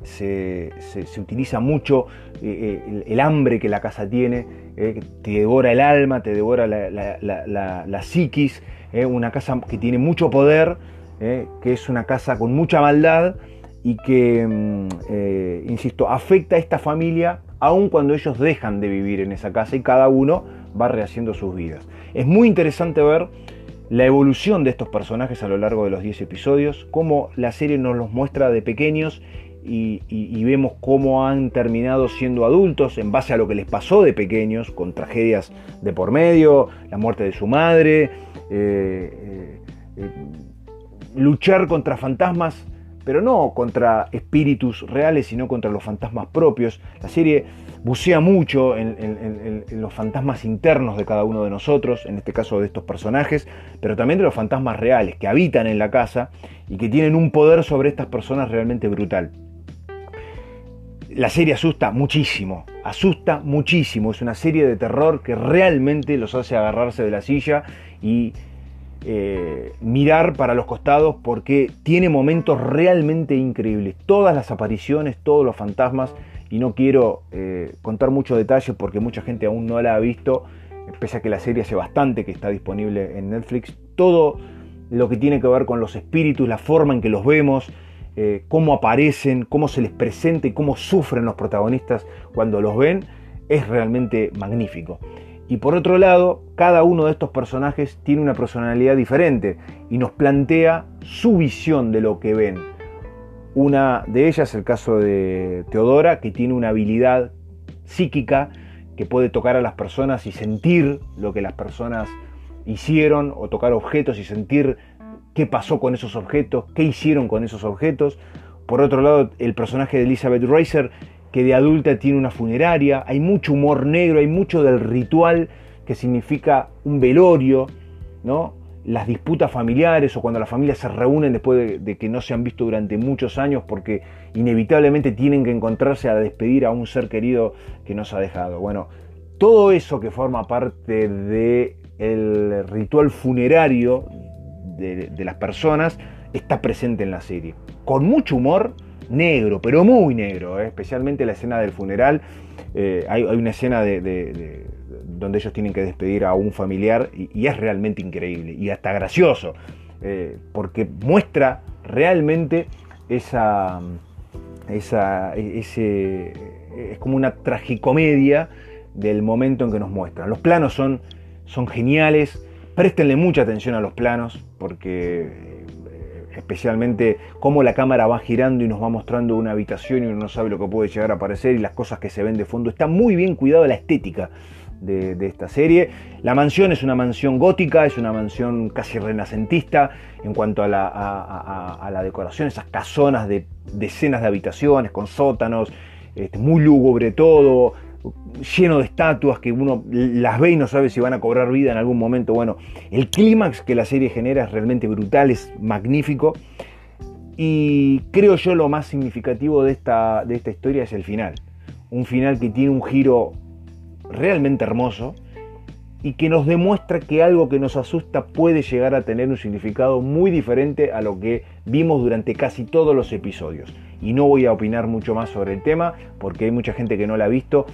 se, utiliza mucho eh, eh, el, hambre que la casa tiene, eh, te devora el alma, te devora la, la psiquis, una casa que tiene mucho poder ¿eh? que es una casa con mucha maldad y que, mm, eh, insisto, afecta a esta familia aun cuando ellos dejan de vivir en esa casa y cada uno va rehaciendo sus vidas. Es muy interesante ver la evolución de estos personajes a lo largo de los 10 episodios, cómo la serie nos los muestra de pequeños y, vemos cómo han terminado siendo adultos en base a lo que les pasó de pequeños, con tragedias de por medio, la muerte de su madre, eh, luchar contra fantasmas, pero no contra espíritus reales, sino contra los fantasmas propios. La serie bucea mucho en, los fantasmas internos de cada uno de nosotros, en este caso de estos personajes, pero también de los fantasmas reales que habitan en la casa y que tienen un poder sobre estas personas realmente brutal. La serie asusta muchísimo, asusta muchísimo, es una serie de terror que realmente los hace agarrarse de la silla y eh, mirar para los costados porque tiene momentos realmente increíbles. Todas las apariciones, todos los fantasmas, y no quiero eh, contar muchos detalles porque mucha gente aún no la ha visto, pese a que la serie hace bastante que está disponible en Netflix. Todo lo que tiene que ver con los espíritus, la forma en que los vemos, eh, cómo aparecen, cómo se les presenta y cómo sufren los protagonistas cuando los ven, es realmente magnífico. Y por otro lado, cada uno de estos personajes tiene una personalidad diferente y nos plantea su visión de lo que ven. Una de ellas, el caso de Teodora, que tiene una habilidad psíquica que puede tocar a las personas y sentir lo que las personas hicieron, o tocar objetos y sentir qué pasó con esos objetos, qué hicieron con esos objetos. Por otro lado, el personaje de Elizabeth Racer que de adulta tiene una funeraria, hay mucho humor negro, hay mucho del ritual que significa un velorio, ¿no? las disputas familiares o cuando las familias se reúnen después de, que no se han visto durante muchos años porque inevitablemente tienen que encontrarse a despedir a un ser querido que nos ha dejado. Bueno, todo eso que forma parte del ritual funerario de, de las personas está presente en la serie. Con mucho humor, negro, pero muy negro, ¿eh? especialmente la escena del funeral. Eh, hay, una escena de, donde ellos tienen que despedir a un familiar y, es realmente increíble y hasta gracioso, eh, porque muestra realmente esa, esa ese, es como una tragicomedia del momento en que nos muestran. Los planos son, son geniales, préstenle mucha atención a los planos porque especialmente cómo la cámara va girando y nos va mostrando una habitación y uno no sabe lo que puede llegar a aparecer y las cosas que se ven de fondo. Está muy bien cuidado la estética de, esta serie. La mansión es una mansión gótica, es una mansión casi renacentista en cuanto a la, decoración, esas casonas de decenas de habitaciones con sótanos, este, muy lúgubre todo, lleno de estatuas que uno las ve y no sabe si van a cobrar vida en algún momento. Bueno, el clímax que la serie genera es realmente brutal, es magnífico. Y creo yo lo más significativo de esta, de esta historia es el final. Un final que tiene un giro realmente hermoso y que nos demuestra que algo que nos asusta puede llegar a tener un significado muy diferente a lo que vimos durante casi todos los episodios. Y no voy a opinar mucho más sobre el tema porque hay mucha gente que no la ha visto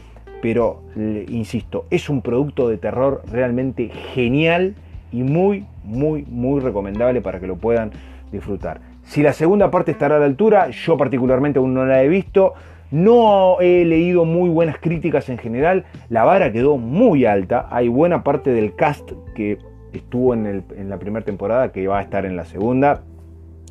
pero insisto, es un producto de terror realmente genial y muy, muy, muy recomendable para que lo puedan disfrutar. Si la segunda parte estará a la altura, yo particularmente aún no la he visto, no he leído muy buenas críticas en general, la vara quedó muy alta, hay buena parte del cast que estuvo en, en la primera temporada que va a estar en la segunda,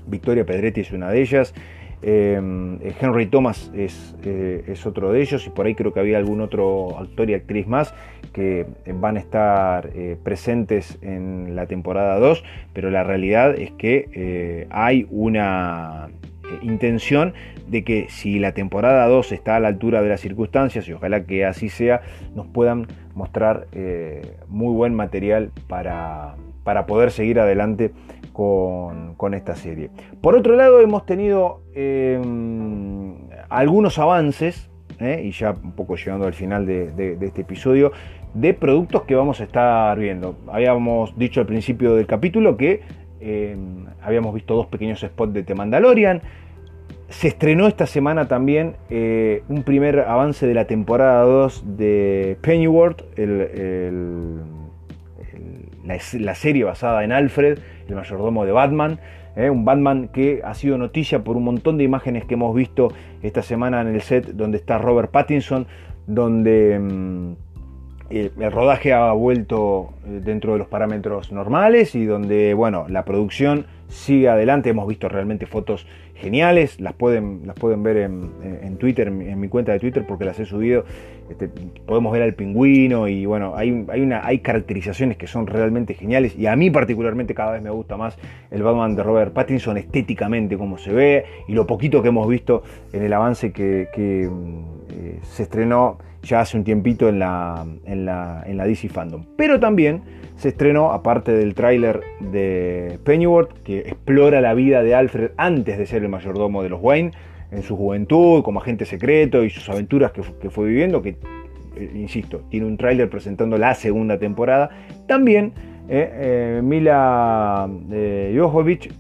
Victoria Pedretti es una de ellas, Em, Henry Thomas eh, es, otro de ellos y por ahí creo que había algún otro actor y actriz más que van a estar eh, presentes en la temporada 2, pero la realidad es que eh, hay una intención de que si la temporada 2 está a la altura de las circunstancias, y ojalá que así sea, nos puedan mostrar muy buen material para, para poder seguir adelante con, esta serie. Por otro lado, hemos tenido em, algunos avances, eh, y ya un poco llegando al final de, este episodio, de productos que vamos a estar viendo. Habíamos dicho al principio del capítulo que em, habíamos visto dos pequeños spots de The Mandalorian. Se estrenó esta semana también eh, un primer avance de la temporada 2 de Pennyworth, la, serie basada en Alfred, el mayordomo de Batman. ¿eh? un Batman que ha sido noticia por un montón de imágenes que hemos visto esta semana en el set donde está Robert Pattinson, donde mm, el rodaje ha vuelto eh, dentro de los parámetros normales y donde, bueno, la producción sigue adelante. Hemos visto realmente fotos geniales, las pueden, las pueden ver en, Twitter, en, mi cuenta de Twitter, porque las he subido. Este, podemos ver al pingüino y bueno, hay, hay, una, hay caracterizaciones que son realmente geniales y a mí particularmente cada vez me gusta más el Batman de Robert Pattinson estéticamente, como se ve y lo poquito que hemos visto en el avance que, eh, se estrenó ya hace un tiempito en la, en la, en la DC Fandom. Pero también se estrenó, aparte del tráiler de Pennyworth, que explora la vida de Alfred antes de ser el mayordomo de los Wayne, en su juventud, como agente secreto y sus aventuras que, fue viviendo, que, eh, insisto, tiene un tráiler presentando la segunda temporada. También eh, Mila Jovovich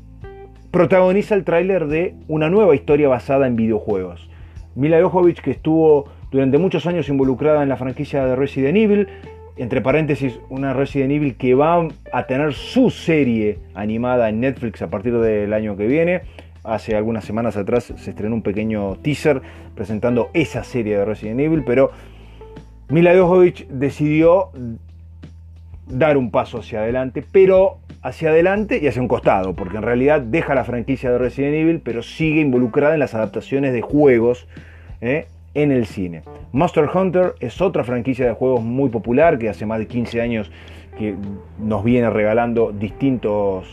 protagoniza el tráiler de una nueva historia basada en videojuegos. Mila Jovovich, que estuvo durante muchos años involucrada en la franquicia de Resident Evil, entre paréntesis, una Resident Evil que va a tener su serie animada en Netflix a partir del año que viene. Hace algunas semanas atrás se estrenó un pequeño teaser presentando esa serie de Resident Evil, pero Mila Jovovich decidió dar un paso hacia adelante, pero hacia adelante y hacia un costado, porque en realidad deja la franquicia de Resident Evil, pero sigue involucrada en las adaptaciones de juegos ¿eh? En el cine. Monster Hunter es otra franquicia de juegos muy popular que hace más de 15 años que nos viene regalando distintos,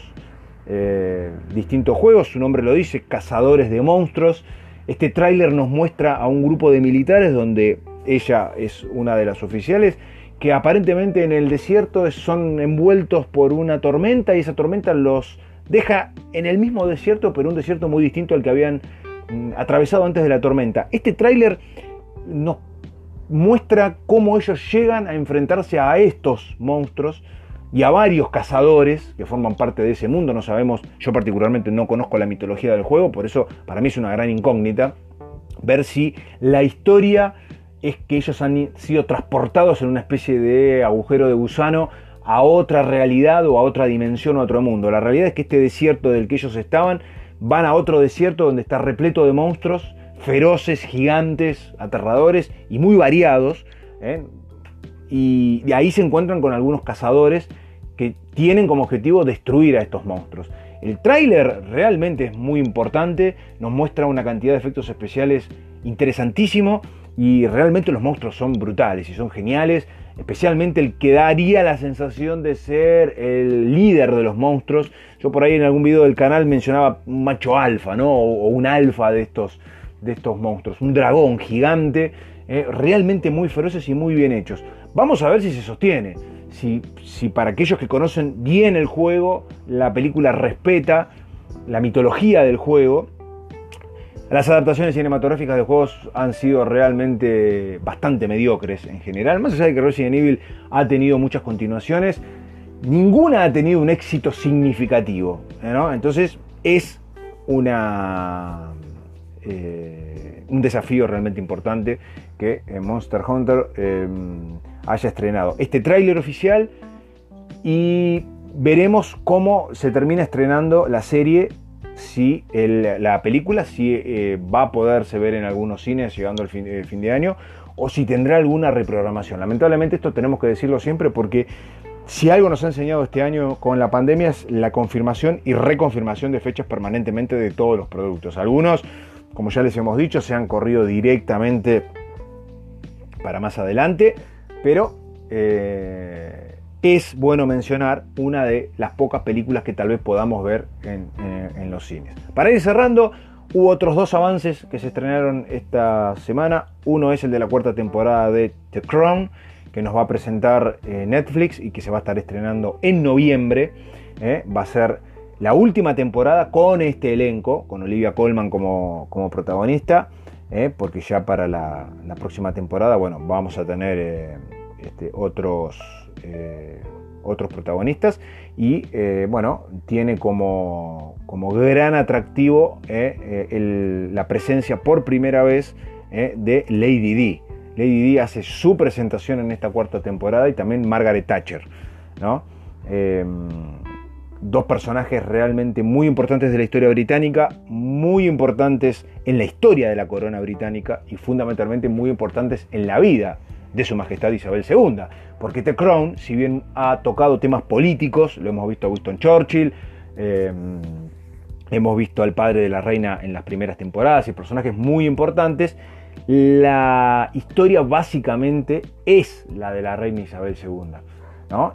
eh, distintos juegos, su nombre lo dice, cazadores de monstruos. Este tráiler nos muestra a un grupo de militares donde ella es una de las oficiales que aparentemente en el desierto son envueltos por una tormenta y esa tormenta los deja en el mismo desierto, pero un desierto muy distinto al que habían atravesado antes de la tormenta. Este tráiler nos muestra cómo ellos llegan a enfrentarse a estos monstruos y a varios cazadores que forman parte de ese mundo. No sabemos, yo particularmente no conozco la mitología del juego, por eso para mí es una gran incógnita ver si la historia es que ellos han sido transportados en una especie de agujero de gusano a otra realidad o a otra dimensión o a otro mundo. La realidad es que este desierto del que ellos estaban van a otro desierto donde está repleto de monstruos feroces, gigantes, aterradores y muy variados. ¿eh? Y de ahí se encuentran con algunos cazadores que tienen como objetivo destruir a estos monstruos. El tráiler realmente es muy importante, nos muestra una cantidad de efectos especiales interesantísimo y realmente los monstruos son brutales y son geniales especialmente el que daría la sensación de ser el líder de los monstruos. Yo por ahí en algún video del canal mencionaba un macho alfa, ¿no? O, un alfa de estos, de estos monstruos, un dragón gigante, eh, realmente muy feroces y muy bien hechos. Vamos a ver si se sostiene, si, si para aquellos que conocen bien el juego, la película respeta la mitología del juego las adaptaciones cinematográficas de juegos han sido realmente bastante mediocres en general. Más allá de que Resident Evil ha tenido muchas continuaciones, ninguna ha tenido un éxito significativo. Entonces es una, eh, un desafío realmente importante que eh, Monster Hunter eh, haya estrenado este tráiler oficial y veremos cómo se termina estrenando la serie si la película si, eh, va a poderse ver en algunos cines llegando al fin, de año o si tendrá alguna reprogramación. Lamentablemente esto tenemos que decirlo siempre porque si algo nos ha enseñado este año con la pandemia es la confirmación y reconfirmación de fechas permanentemente de todos los productos. Algunos, como ya les hemos dicho, se han corrido directamente para más adelante, pero eh, es bueno mencionar una de las pocas películas que tal vez podamos ver en, los cines. Para ir cerrando, hubo otros dos avances que se estrenaron esta semana. Uno es el de la cuarta temporada de The Crown, que nos va a presentar eh, Netflix y que se va a estar estrenando en noviembre. Eh. Va a ser la última temporada con este elenco, con Olivia Colman como, como protagonista, eh, porque ya para la, próxima temporada, bueno, vamos a tener este, otros eh, otros protagonistas y eh, bueno, tiene como, como gran atractivo eh, la presencia por primera vez de Lady D. Lady D hace su presentación en esta cuarta temporada y también Margaret Thatcher. Em, dos personajes realmente muy importantes de la historia británica, muy importantes en la historia de la corona británica y fundamentalmente muy importantes en la vida de Su Majestad Isabel II. Porque The Crown, si bien ha tocado temas políticos, lo hemos visto a Winston Churchill, eh, hemos visto al padre de la reina en las primeras temporadas y personajes muy importantes, la historia básicamente es la de la reina Isabel II.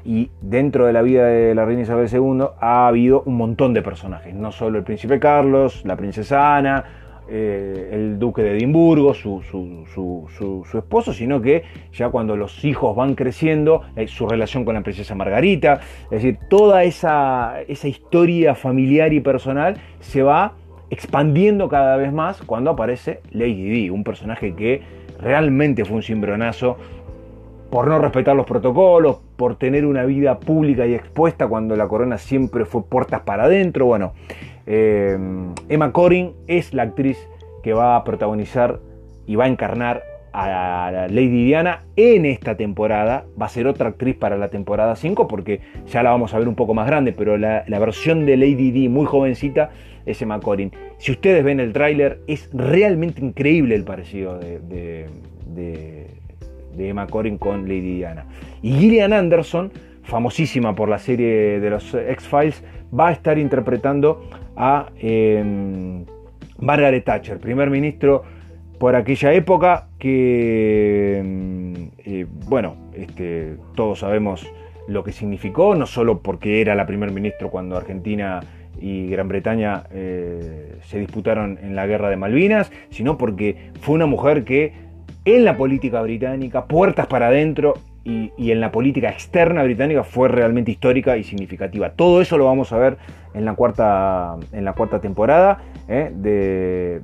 Y dentro de la vida de la reina Isabel II ha habido un montón de personajes, no solo el príncipe Carlos, la princesa Ana, eh, el duque de Edimburgo, su, esposo, sino que ya cuando los hijos van creciendo, eh, su relación con la princesa Margarita, es decir, toda esa, historia familiar y personal se va expandiendo cada vez más cuando aparece Lady Di, un personaje que realmente fue un cimbronazo por no respetar los protocolos, por tener una vida pública y expuesta cuando la corona siempre fue puertas para adentro. Bueno, eh, Emma Corrin es la actriz que va a protagonizar y va a encarnar a Lady Diana en esta temporada. Va a ser otra actriz para la temporada 5 porque ya la vamos a ver un poco más grande, pero la, versión de Lady Di muy jovencita es Emma Corrin. Si ustedes ven el tráiler, es realmente increíble el parecido de, de, Emma Corrin con Lady Diana. Y Gillian Anderson, famosísima por la serie de los X-Files, va a estar interpretando a em, Margaret Thatcher, primer ministro por aquella época que, em, eh, bueno, este, todos sabemos lo que significó, no solo porque era la primer ministro cuando Argentina y Gran Bretaña eh, se disputaron en la guerra de Malvinas, sino porque fue una mujer que en la política británica, puertas para adentro, y, en la política externa británica fue realmente histórica y significativa. Todo eso lo vamos a ver en la cuarta, en la cuarta temporada eh, de,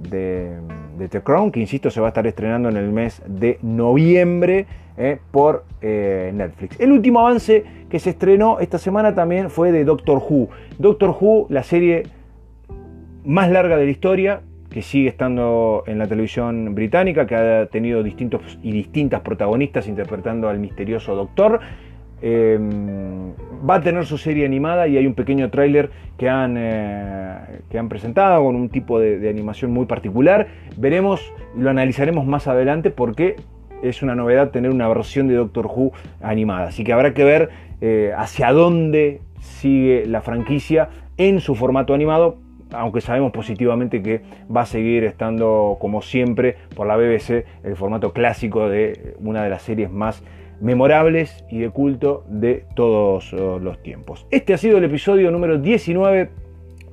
The Crown, que insisto se va a estar estrenando en el mes de noviembre eh, por eh, Netflix. El último avance que se estrenó esta semana también fue de Doctor Who. Doctor Who, la serie más larga de la historia, que sigue estando en la televisión británica, que ha tenido distintos y distintas protagonistas interpretando al misterioso doctor. Em, va a tener su serie animada y hay un pequeño tráiler que, han, eh, que han presentado con un tipo de, animación muy particular. Veremos y lo analizaremos más adelante porque es una novedad tener una versión de Doctor Who animada. Así que habrá que ver eh, hacia dónde sigue la franquicia en su formato animado aunque sabemos positivamente que va a seguir estando como siempre por la BBC el formato clásico de una de las series más memorables y de culto de todos uh, los tiempos. Este ha sido el episodio número 19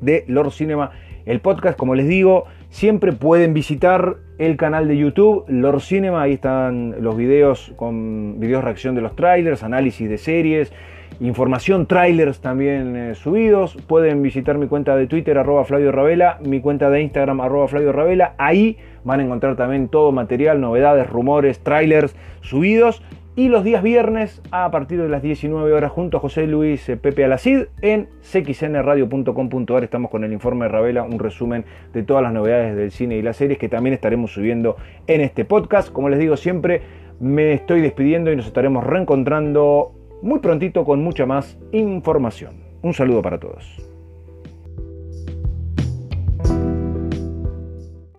de Lord Cinema, el podcast, como les digo, siempre pueden visitar el canal de YouTube Lord Cinema, ahí están los videos con videos reacción de los trailers, análisis de series, información, trailers también eh, subidos. Pueden visitar mi cuenta de Twitter, arroba Flavio mi cuenta de Instagram, arroba Flavio. Ahí van a encontrar también todo material, novedades, rumores, trailers subidos. Y los días viernes, a partir de las 19 horas, junto a José Luis eh, Pepe Alacid, en cxnradio.com.ar estamos con el informe de Ravela, un resumen de todas las novedades del cine y las series que también estaremos subiendo en este podcast. Como les digo siempre, me estoy despidiendo y nos estaremos reencontrando muy prontito con mucha más información. Un saludo para todos.